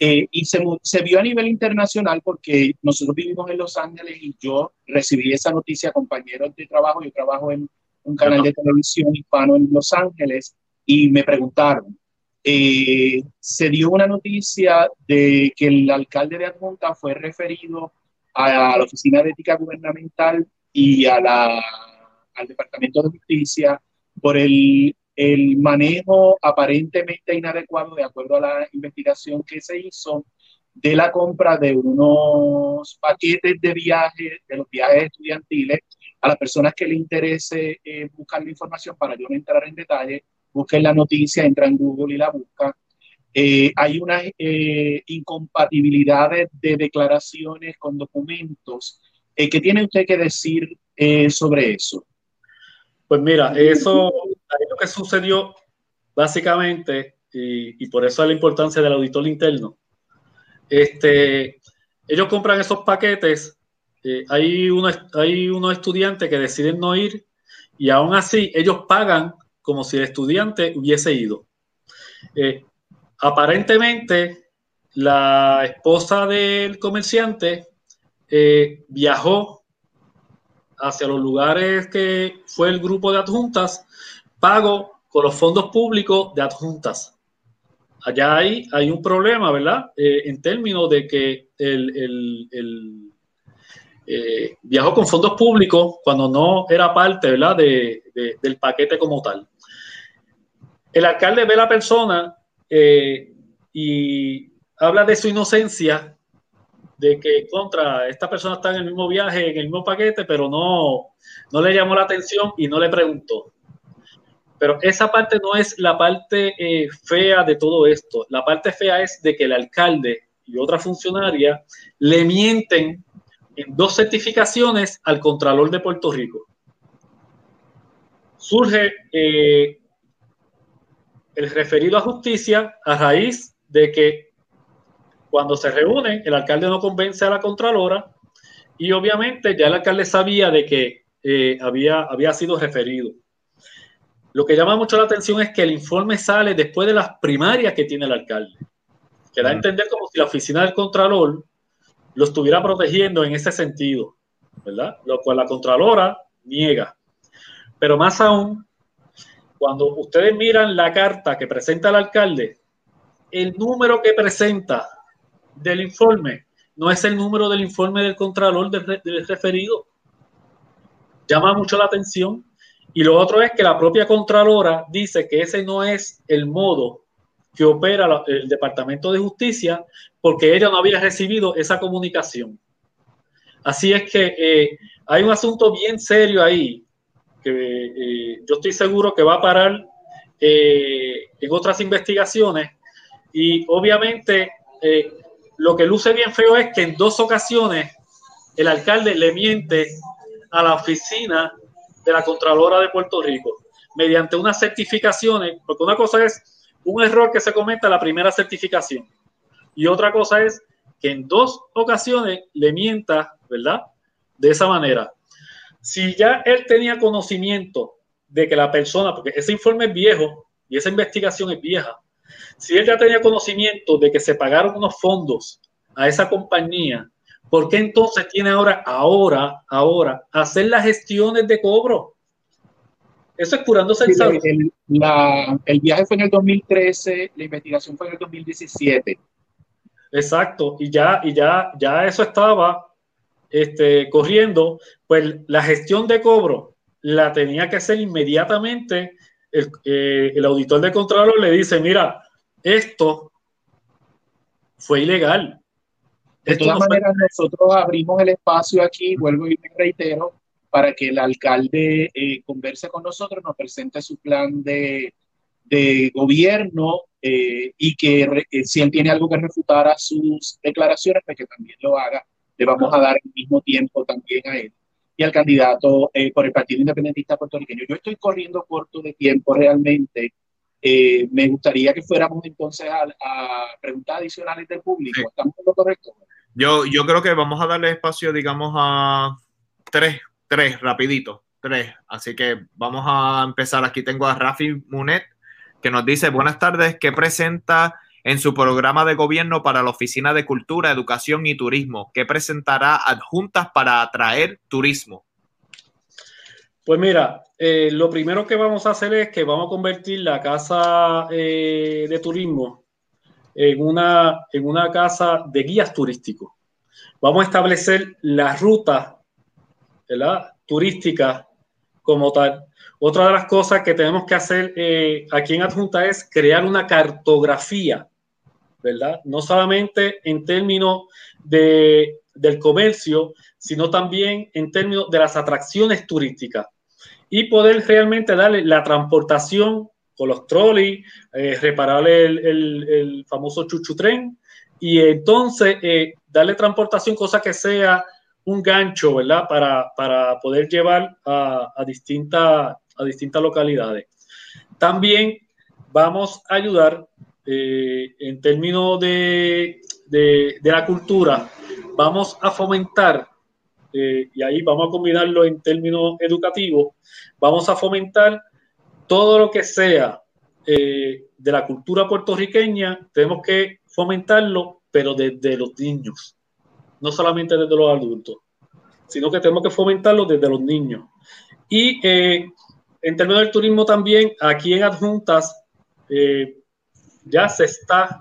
eh, y se, se, vio a nivel internacional porque nosotros vivimos en Los Ángeles y yo recibí esa noticia, compañeros de trabajo, yo trabajo en un canal de televisión hispano en Los Ángeles y me preguntaron, eh, se dio una noticia de que el alcalde de Adjunta fue referido a la Oficina de Ética Gubernamental y a la, al Departamento de Justicia por el, el manejo aparentemente inadecuado, de acuerdo a la investigación que se hizo, de la compra de unos paquetes de viajes, de los viajes estudiantiles, a las personas que le interese eh, buscar la información para yo no entrar en detalle, busquen la noticia, entra en Google y la busca. Eh, hay unas eh, incompatibilidades de declaraciones con documentos eh, ¿Qué tiene usted que decir eh, sobre eso? Pues mira, eso lo que sucedió básicamente, y, por eso es la importancia del auditor interno. Este, ellos compran esos paquetes, eh, hay, unos, hay unos estudiantes que deciden no ir y aún así ellos pagan como si el estudiante hubiese ido. aparentemente, la esposa del comerciante eh, viajó hacia los lugares que fue el grupo de adjuntas, pago con los fondos públicos de adjuntas. Allá hay, hay un problema, ¿verdad? Eh, en términos de que el, eh, viajó con fondos públicos cuando no era parte, ¿verdad? De, del paquete como tal. El alcalde ve a la persona eh, y habla de su inocencia, de que contra esta persona está en el mismo viaje, en el mismo paquete, pero no, no le llamó la atención y no le preguntó. Pero esa parte no es la parte eh, fea de todo esto. La parte fea es de que el alcalde y otra funcionaria le mienten en dos certificaciones al Contralor de Puerto Rico. Surge eh, el referido a justicia a raíz de que cuando se reúnen, el alcalde no convence a la Contralora y obviamente ya el alcalde sabía de que eh, había, había sido referido. Lo que llama mucho la atención es que el informe sale después de las primarias que tiene el alcalde, que da a entender como si la oficina del Contralor lo estuviera protegiendo en ese sentido, ¿verdad? Lo cual la Contralora niega. Pero más aún, cuando ustedes miran la carta que presenta el alcalde, el número que presenta del informe no es el número del informe del Contralor del, referido. Llama mucho la atención. Y lo otro es que la propia Contralora dice que ese no es el modo que opera el Departamento de Justicia porque ella no había recibido esa comunicación. Así es que eh, hay un asunto bien serio ahí que eh, yo estoy seguro que va a parar eh, en otras investigaciones y obviamente lo que luce bien feo es que en dos ocasiones el alcalde le miente a la oficina de la Contralora de Puerto Rico mediante unas certificaciones, porque una cosa es un error que se cometa la primera certificación. Y otra cosa es que en dos ocasiones le mienta, ¿verdad? De esa manera. Si ya él tenía conocimiento de que la persona, porque ese informe es viejo y esa investigación es vieja, si él ya tenía conocimiento de que se pagaron unos fondos a esa compañía, ¿por qué entonces tiene ahora, ahora, ahora, hacer las gestiones de cobro? Eso es curándose el, el, el viaje fue en el 2013, la investigación fue en el 2017. Exacto, y ya, y ya, ya eso estaba este, corriendo, pues la gestión de cobro la tenía que hacer inmediatamente. El, eh, el auditor de Contralor le dice, mira, esto fue ilegal. De todas maneras, nosotros abrimos el espacio aquí, vuelvo y me reitero, para que el alcalde eh, converse con nosotros, nos presente su plan de, de gobierno eh, y que eh, si él tiene algo que refutar a sus declaraciones, pues que también lo haga. Le vamos a dar el mismo tiempo también a él y al candidato por el Partido Independentista Puertorriqueño. Yo estoy corriendo corto de tiempo realmente. me gustaría que fuéramos entonces a, preguntas adicionales del público. ¿Estamos en lo correcto? Yo, yo creo que vamos a darle espacio, digamos, a tres Tres, rapidito, tres. Así que vamos a empezar. Aquí tengo a Rafi Munet, que nos dice, buenas tardes, ¿qué presenta en su programa de gobierno para la Oficina de Cultura, Educación y Turismo? ¿Qué presentará adjuntas para atraer turismo? Pues mira, eh, lo primero que vamos a hacer es que vamos a convertir la casa eh, de turismo en una, en una casa de guías turísticos. Vamos a establecer la ruta turística como tal. Otra de las cosas que tenemos que hacer eh, aquí en Adjunta es crear una cartografía, ¿verdad? No solamente en términos de, del comercio, sino también en términos de las atracciones turísticas y poder realmente darle la transportación con los trolleys, eh, reparar el, el, famoso chuchu tren y entonces eh, darle transportación, cosa que sea un gancho, ¿verdad? Para, para poder llevar a, a, distintas, a distintas localidades. También vamos a ayudar eh, en términos de, de, la cultura, vamos a fomentar, y ahí vamos a combinarlo en términos educativos, vamos a fomentar todo lo que sea eh, de la cultura puertorriqueña, tenemos que fomentarlo, pero desde los niños no solamente desde los adultos, sino que tenemos que fomentarlo desde los niños. Y eh, en términos del turismo también, aquí en Adjuntas eh, ya se está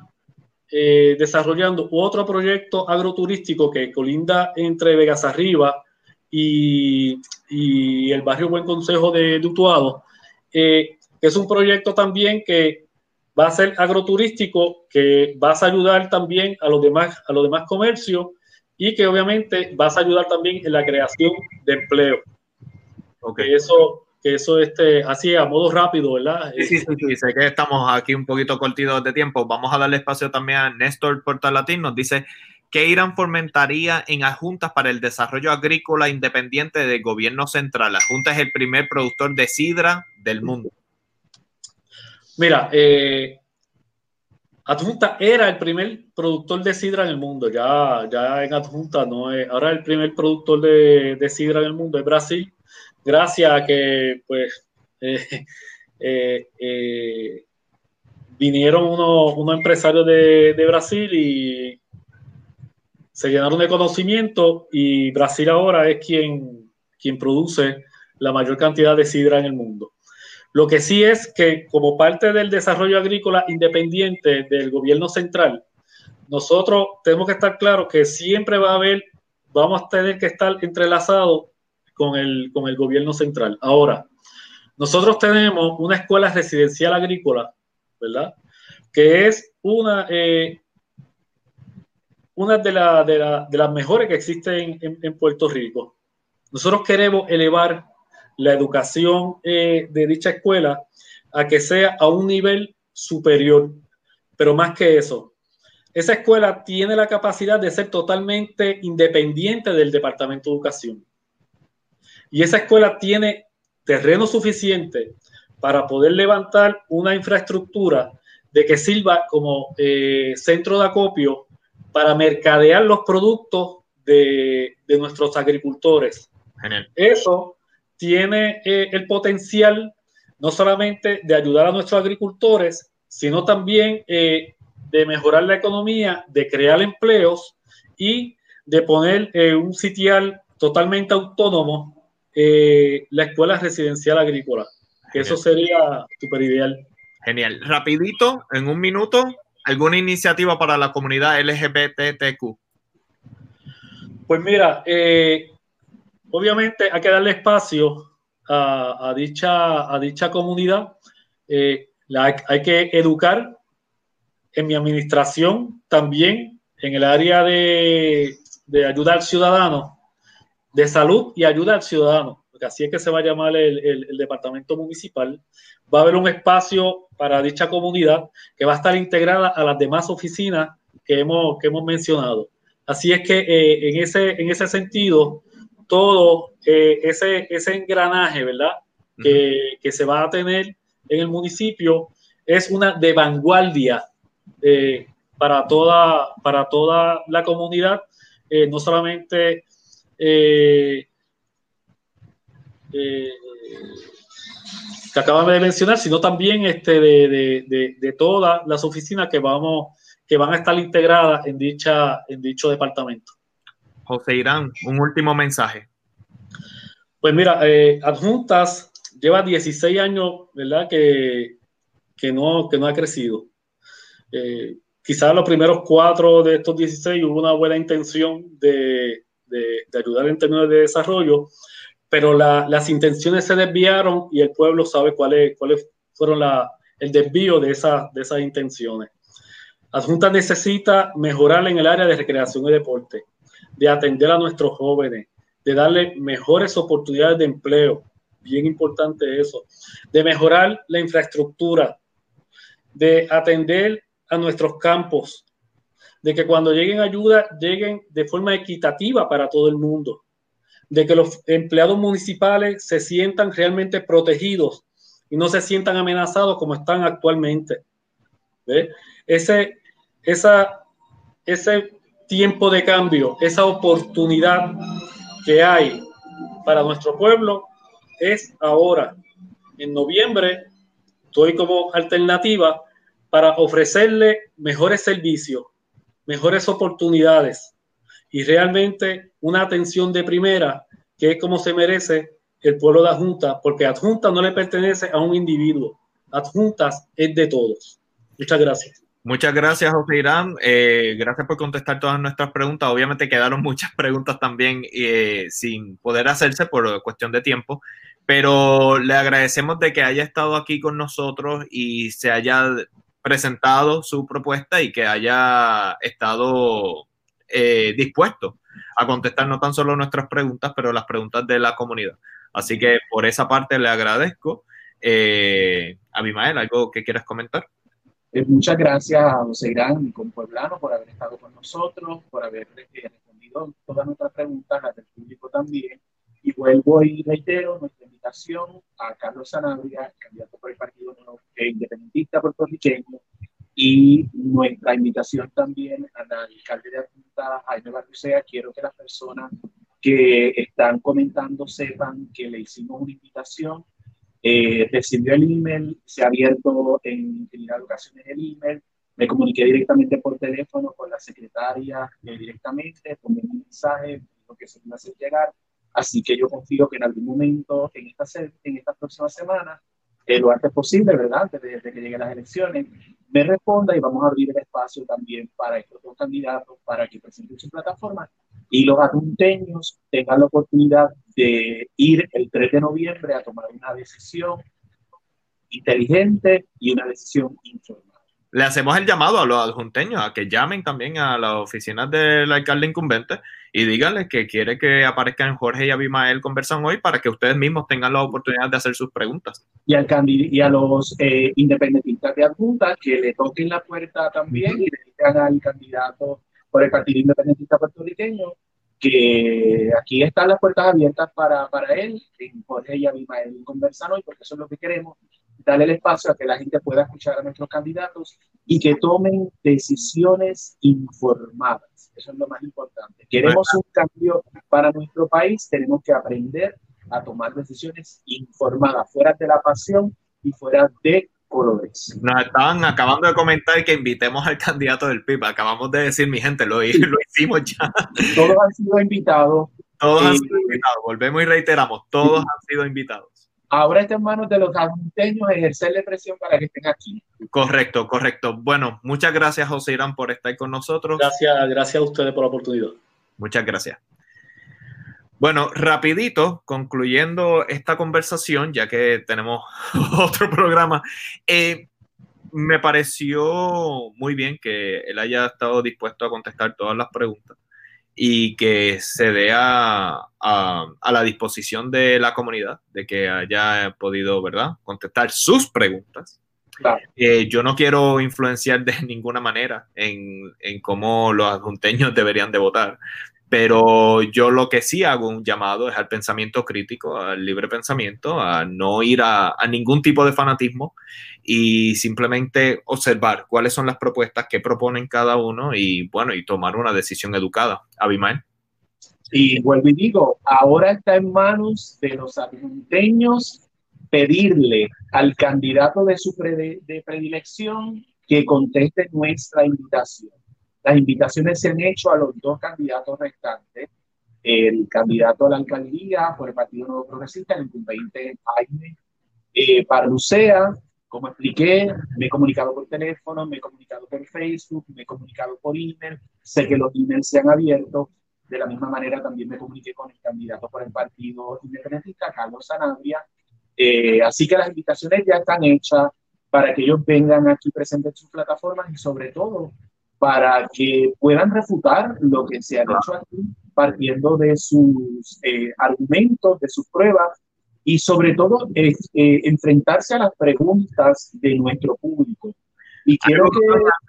desarrollando otro proyecto agroturístico que colinda entre Vegas Arriba y, y el barrio Buen Consejo de, de Utuado. Eh, es un proyecto también que va a ser agroturístico, que vas a ayudar también a los demás, a los demás comercios y que obviamente vas a ayudar también en la creación de empleo. Okay. Eso, que eso este, así a modo rápido, ¿verdad? Sí, sí, sí, sé que estamos aquí un poquito cortitos de tiempo. Vamos a darle espacio también a Néstor Portalatín. Nos dice, ¿qué Irán fomentaría en adjuntas para el desarrollo agrícola independiente del gobierno central? Adjunta es el primer productor de sidra del mundo. Mira, eh, Adjunta era el primer productor de sidra en el mundo. Ya, ya en Adjunta no es. Ahora el primer productor de, sidra en el mundo es Brasil. Gracias a que, pues, <laughs> eh, eh, eh, vinieron unos, unos empresarios de, de, Brasil y se llenaron de conocimiento. Y Brasil ahora es quien, quien produce la mayor cantidad de sidra en el mundo. Lo que sí es que como parte del desarrollo agrícola independiente del gobierno central, nosotros tenemos que estar claros que siempre va a haber, vamos a tener que estar entrelazados con el, con el gobierno central. Ahora, nosotros tenemos una escuela residencial agrícola, ¿verdad? Que es una, eh, una de, la, de, la, de, las mejores que existen en, en Puerto Rico. Nosotros queremos elevar la educación eh, de dicha escuela a que sea a un nivel superior. Pero más que eso, esa escuela tiene la capacidad de ser totalmente independiente del Departamento de Educación. Y esa escuela tiene terreno suficiente para poder levantar una infraestructura de que sirva como eh, centro de acopio para mercadear los productos de, de nuestros agricultores. Genial. Eso tiene eh, el potencial no solamente de ayudar a nuestros agricultores, sino también eh, de mejorar la economía, de crear empleos y de poner eh, un sitial totalmente autónomo eh, la escuela residencial agrícola. Eso sería súper ideal. Genial. Rapidito, en un minuto, ¿alguna iniciativa para la comunidad LGBTQ? Pues mira, eh, obviamente hay que darle espacio a, dicha, a dicha comunidad. Eh, la, hay que educar en mi administración también, en el área de, de ayuda al ciudadano, de salud y ayuda al ciudadano, porque así es que se va a llamar el, el, el departamento municipal. Va a haber un espacio para dicha comunidad que va a estar integrada a las demás oficinas que hemos, que hemos mencionado. Así es que eh, en, ese, en ese sentido, todo eh, ese, ese engranaje, ¿verdad? Que, que, se va a tener en el municipio es una de vanguardia eh, para, toda, para toda la comunidad, no solamente eh, eh, que acaban de mencionar, sino también este, de, de, de, de, todas las oficinas que, vamos, que van a estar integradas en, dicha, en dicho departamento. José Irán, un último mensaje. Pues mira, eh, Adjuntas lleva 16 años, ¿verdad? Que, que, no, que no ha crecido. Eh, quizás los primeros cuatro de estos 16 hubo una buena intención de, de, de ayudar en términos de desarrollo, pero la, las intenciones se desviaron y el pueblo sabe cuáles fueron el desvío de, de esas intenciones. Adjuntas necesita mejorar en el área de recreación y deporte de atender a nuestros jóvenes, de darle mejores oportunidades de empleo, bien importante eso, de mejorar la infraestructura, de atender a nuestros campos, de que cuando lleguen ayuda lleguen de forma equitativa para todo el mundo, de que los empleados municipales se sientan realmente protegidos y no se sientan amenazados como están actualmente. ¿Ve? Ese, esa, ese tiempo de cambio, esa oportunidad que hay para nuestro pueblo es ahora. En noviembre estoy como alternativa para ofrecerle mejores servicios, mejores oportunidades y realmente una atención de primera que es como se merece el pueblo de Adjunta, porque Adjunta no le pertenece a un individuo, Adjuntas es de todos. Muchas gracias. Muchas gracias, José Irán. Eh, gracias por contestar todas nuestras preguntas. Obviamente quedaron <laughs> muchas preguntas también eh, sin poder hacerse por cuestión de tiempo, pero le agradecemos de que haya estado aquí con nosotros y se haya presentado su propuesta y que haya estado eh, a contestar no tan solo nuestras preguntas, pero las preguntas de la comunidad. Así que por esa parte le agradezco. Eh, Abimael, ¿algo que quieras comentar? Eh, muchas gracias a José Irán y con Pueblano por haber estado con nosotros, por haber respondido todas nuestras preguntas, las del público también. Y vuelvo y reitero nuestra invitación a Carlos Sanabria, candidato por el Partido Independentista puertorriqueño, y nuestra invitación también al alcalde de Apunta, Jaime Barrusea. Quiero que las personas que están comentando sepan que le hicimos una invitación. Eh, recibió el email, se ha abierto en infinidad de ocasiones el email. Me comuniqué directamente por teléfono con la secretaria eh, directamente, tomé un mensaje, lo que se me hace llegar Así que yo confío que en algún momento, en estas en esta próximas semanas, eh, lo antes posible, ¿verdad? Antes de, que lleguen las elecciones, me responda y vamos a abrir el espacio también para estos dos candidatos para que presenten su plataforma y los adulteños tengan la oportunidad de ir el 3 de noviembre a tomar una decisión inteligente y una decisión informada le hacemos el llamado a los adjunteños a que llamen también a las oficinas del alcalde incumbente y díganle que quiere que aparezcan Jorge y Abimael conversan hoy para que ustedes mismos tengan la oportunidad de hacer sus preguntas. Y, al y a los eh, independentistas de adjunta que le toquen la puerta también y le digan al candidato por el Partido Independentista Puertorriqueño que aquí están las puertas abiertas para, para él, Jorge y Abimael conversan hoy, porque eso es lo que queremos, darle el espacio a que la gente pueda escuchar a nuestros candidatos y que tomen decisiones informadas. Eso es lo más importante. Queremos un cambio para nuestro país, tenemos que aprender a tomar decisiones informadas, fuera de la pasión y fuera de colores. Nos estaban acabando de comentar que invitemos al candidato del PIB. Acabamos de decir, mi gente, lo, lo hicimos ya. Todos han sido invitados. Todos han eh, sido invitados. Volvemos y reiteramos, todos han sido invitados. Ahora está en manos de los adulteños ejercerle presión para que estén aquí. Correcto, correcto. Bueno, muchas gracias, José Irán, por estar con nosotros. Gracias, gracias a ustedes por la oportunidad. Muchas gracias. Bueno, rapidito, concluyendo esta conversación, ya que tenemos <laughs> otro programa, eh, me pareció muy bien que él haya estado dispuesto a contestar todas las preguntas y que se dé a, la disposición de la comunidad, de que haya podido, ¿verdad?, contestar sus preguntas. Eh, yo no quiero influenciar de <laughs> ninguna manera en, en, cómo los adjunteños deberían de votar, pero yo lo que sí hago un llamado es al pensamiento crítico, al libre pensamiento, a no ir a, ningún tipo de fanatismo y simplemente observar cuáles son las propuestas que proponen cada uno y bueno, y tomar una decisión educada. Abimael. Y vuelvo y digo, ahora está en manos de los argenteños pedirle al candidato de su de predilección que conteste nuestra invitación. Las invitaciones se han hecho a los dos candidatos restantes. El candidato a la alcaldía por el Partido Nuevo Progresista, el incumbente Jaime eh, Parlucea. Como expliqué, me he comunicado por teléfono, me he comunicado por Facebook, me he comunicado por email. Sé que los emails se han abierto. De la misma manera, también me comuniqué con el candidato por el Partido Independentista, Carlos Sanabria. Eh, así que las invitaciones ya están hechas para que ellos vengan aquí, presenten sus plataformas y sobre todo para que puedan refutar lo que se ha hecho aquí, partiendo de sus eh, argumentos, de sus pruebas y sobre todo eh, enfrentarse a las preguntas de nuestro público. Y quiero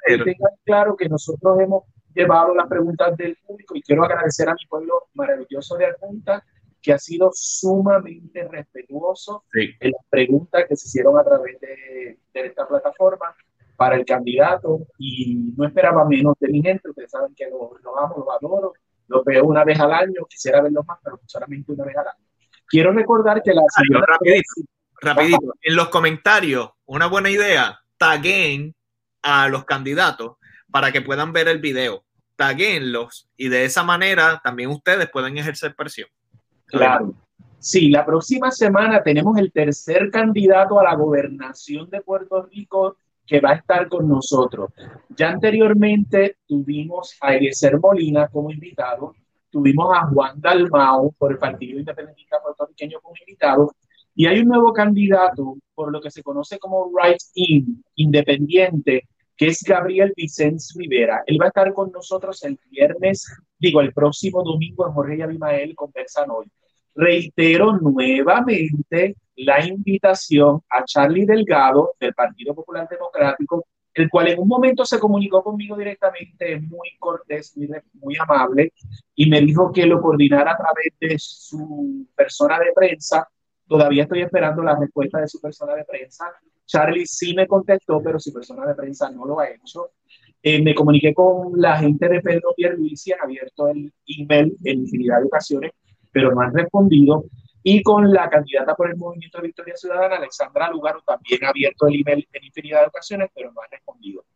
que tengan claro que nosotros hemos llevado las preguntas del público y quiero agradecer a mi pueblo maravilloso de Arjunta que ha sido sumamente respetuoso en las preguntas que se hicieron a través de, de esta plataforma para el candidato y no esperaba menos de mi gente. Ustedes saben que los lo amo, los adoro, los veo una vez al año, quisiera verlos más, pero solamente una vez al año. Quiero recordar que la rapidito, rapidito. En los comentarios, una buena idea, taguen a los candidatos para que puedan ver el video. Taguenlos y de esa manera también ustedes pueden ejercer presión. Claro. Sí, la próxima semana tenemos el tercer candidato a la gobernación de Puerto Rico que va a estar con nosotros. Ya anteriormente tuvimos a Eliezer Molina como invitado, tuvimos a Juan Dalmao por el Partido Independentista Puertorriqueño como invitado, y hay un nuevo candidato por lo que se conoce como Right In, independiente, que es Gabriel Vicens Rivera. Él va a estar con nosotros el viernes, digo, el próximo domingo en Jorge Abimael Conversan Hoy. Reitero nuevamente la invitación a Charlie Delgado del Partido Popular Democrático, el cual en un momento se comunicó conmigo directamente, muy cortés, muy, amable, y me dijo que lo coordinara a través de su persona de prensa. Todavía estoy esperando la respuesta de su persona de prensa. Charlie sí me contestó, pero su persona de prensa no lo ha hecho. Eh, me comuniqué con la gente de Pedro Pierluisi, han abierto el email en infinidad de ocasiones pero no han respondido. Y con la candidata por el Movimiento de Victoria Ciudadana, Alexandra Lugaro, también ha abierto el email en infinidad de ocasiones, pero no han respondido.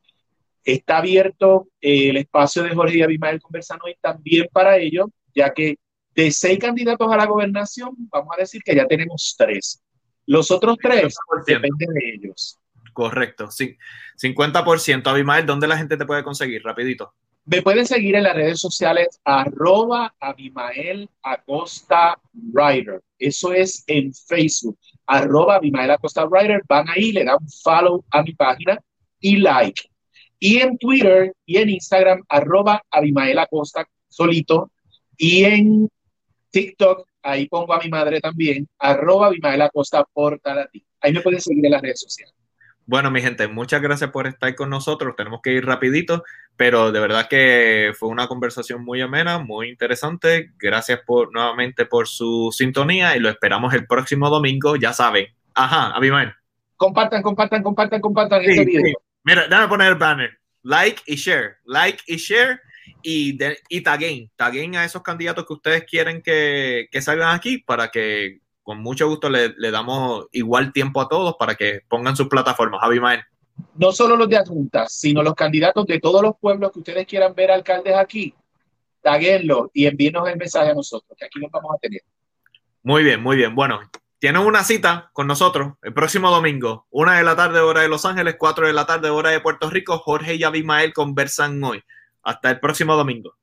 Está abierto eh, el espacio de Jorge y Abimael conversando hoy también para ello, ya que de seis candidatos a la gobernación, vamos a decir que ya tenemos tres. Los otros tres dependen de ellos. Correcto, sí. 50%. Abimael, ¿dónde la gente te puede conseguir? Rapidito. Me pueden seguir en las redes sociales arroba Abimael Acosta Writer. Eso es en Facebook. Arroba Abimael Acosta Writer. Van ahí, le dan follow a mi página y like. Y en Twitter y en Instagram, arroba Abimael Acosta solito. Y en TikTok, ahí pongo a mi madre también, arroba Abimael Acosta ti. Ahí me pueden seguir en las redes sociales. Bueno, mi gente, muchas gracias por estar con nosotros. Tenemos que ir rapidito, pero de verdad que fue una conversación muy amena, muy interesante. Gracias por nuevamente por su sintonía y lo esperamos el próximo domingo, ya saben. Ajá, Abimael. Compartan, compartan, compartan, compartan este video. Mira, déjame poner el banner. Like y share, like y share y, de, y taguen, taguen a esos candidatos que ustedes quieren que, que salgan aquí para que con mucho gusto le, damos igual tiempo a todos para que pongan sus plataformas. Abimael. No solo los de adjuntas, sino los candidatos de todos los pueblos que ustedes quieran ver alcaldes aquí, taguenlo y envíenos el mensaje a nosotros, que aquí los vamos a tener. Muy bien, muy bien. Bueno, tienen una cita con nosotros el próximo domingo, una de la tarde hora de Los Ángeles, cuatro de la tarde hora de Puerto Rico. Jorge y Abimael conversan hoy. Hasta el próximo domingo.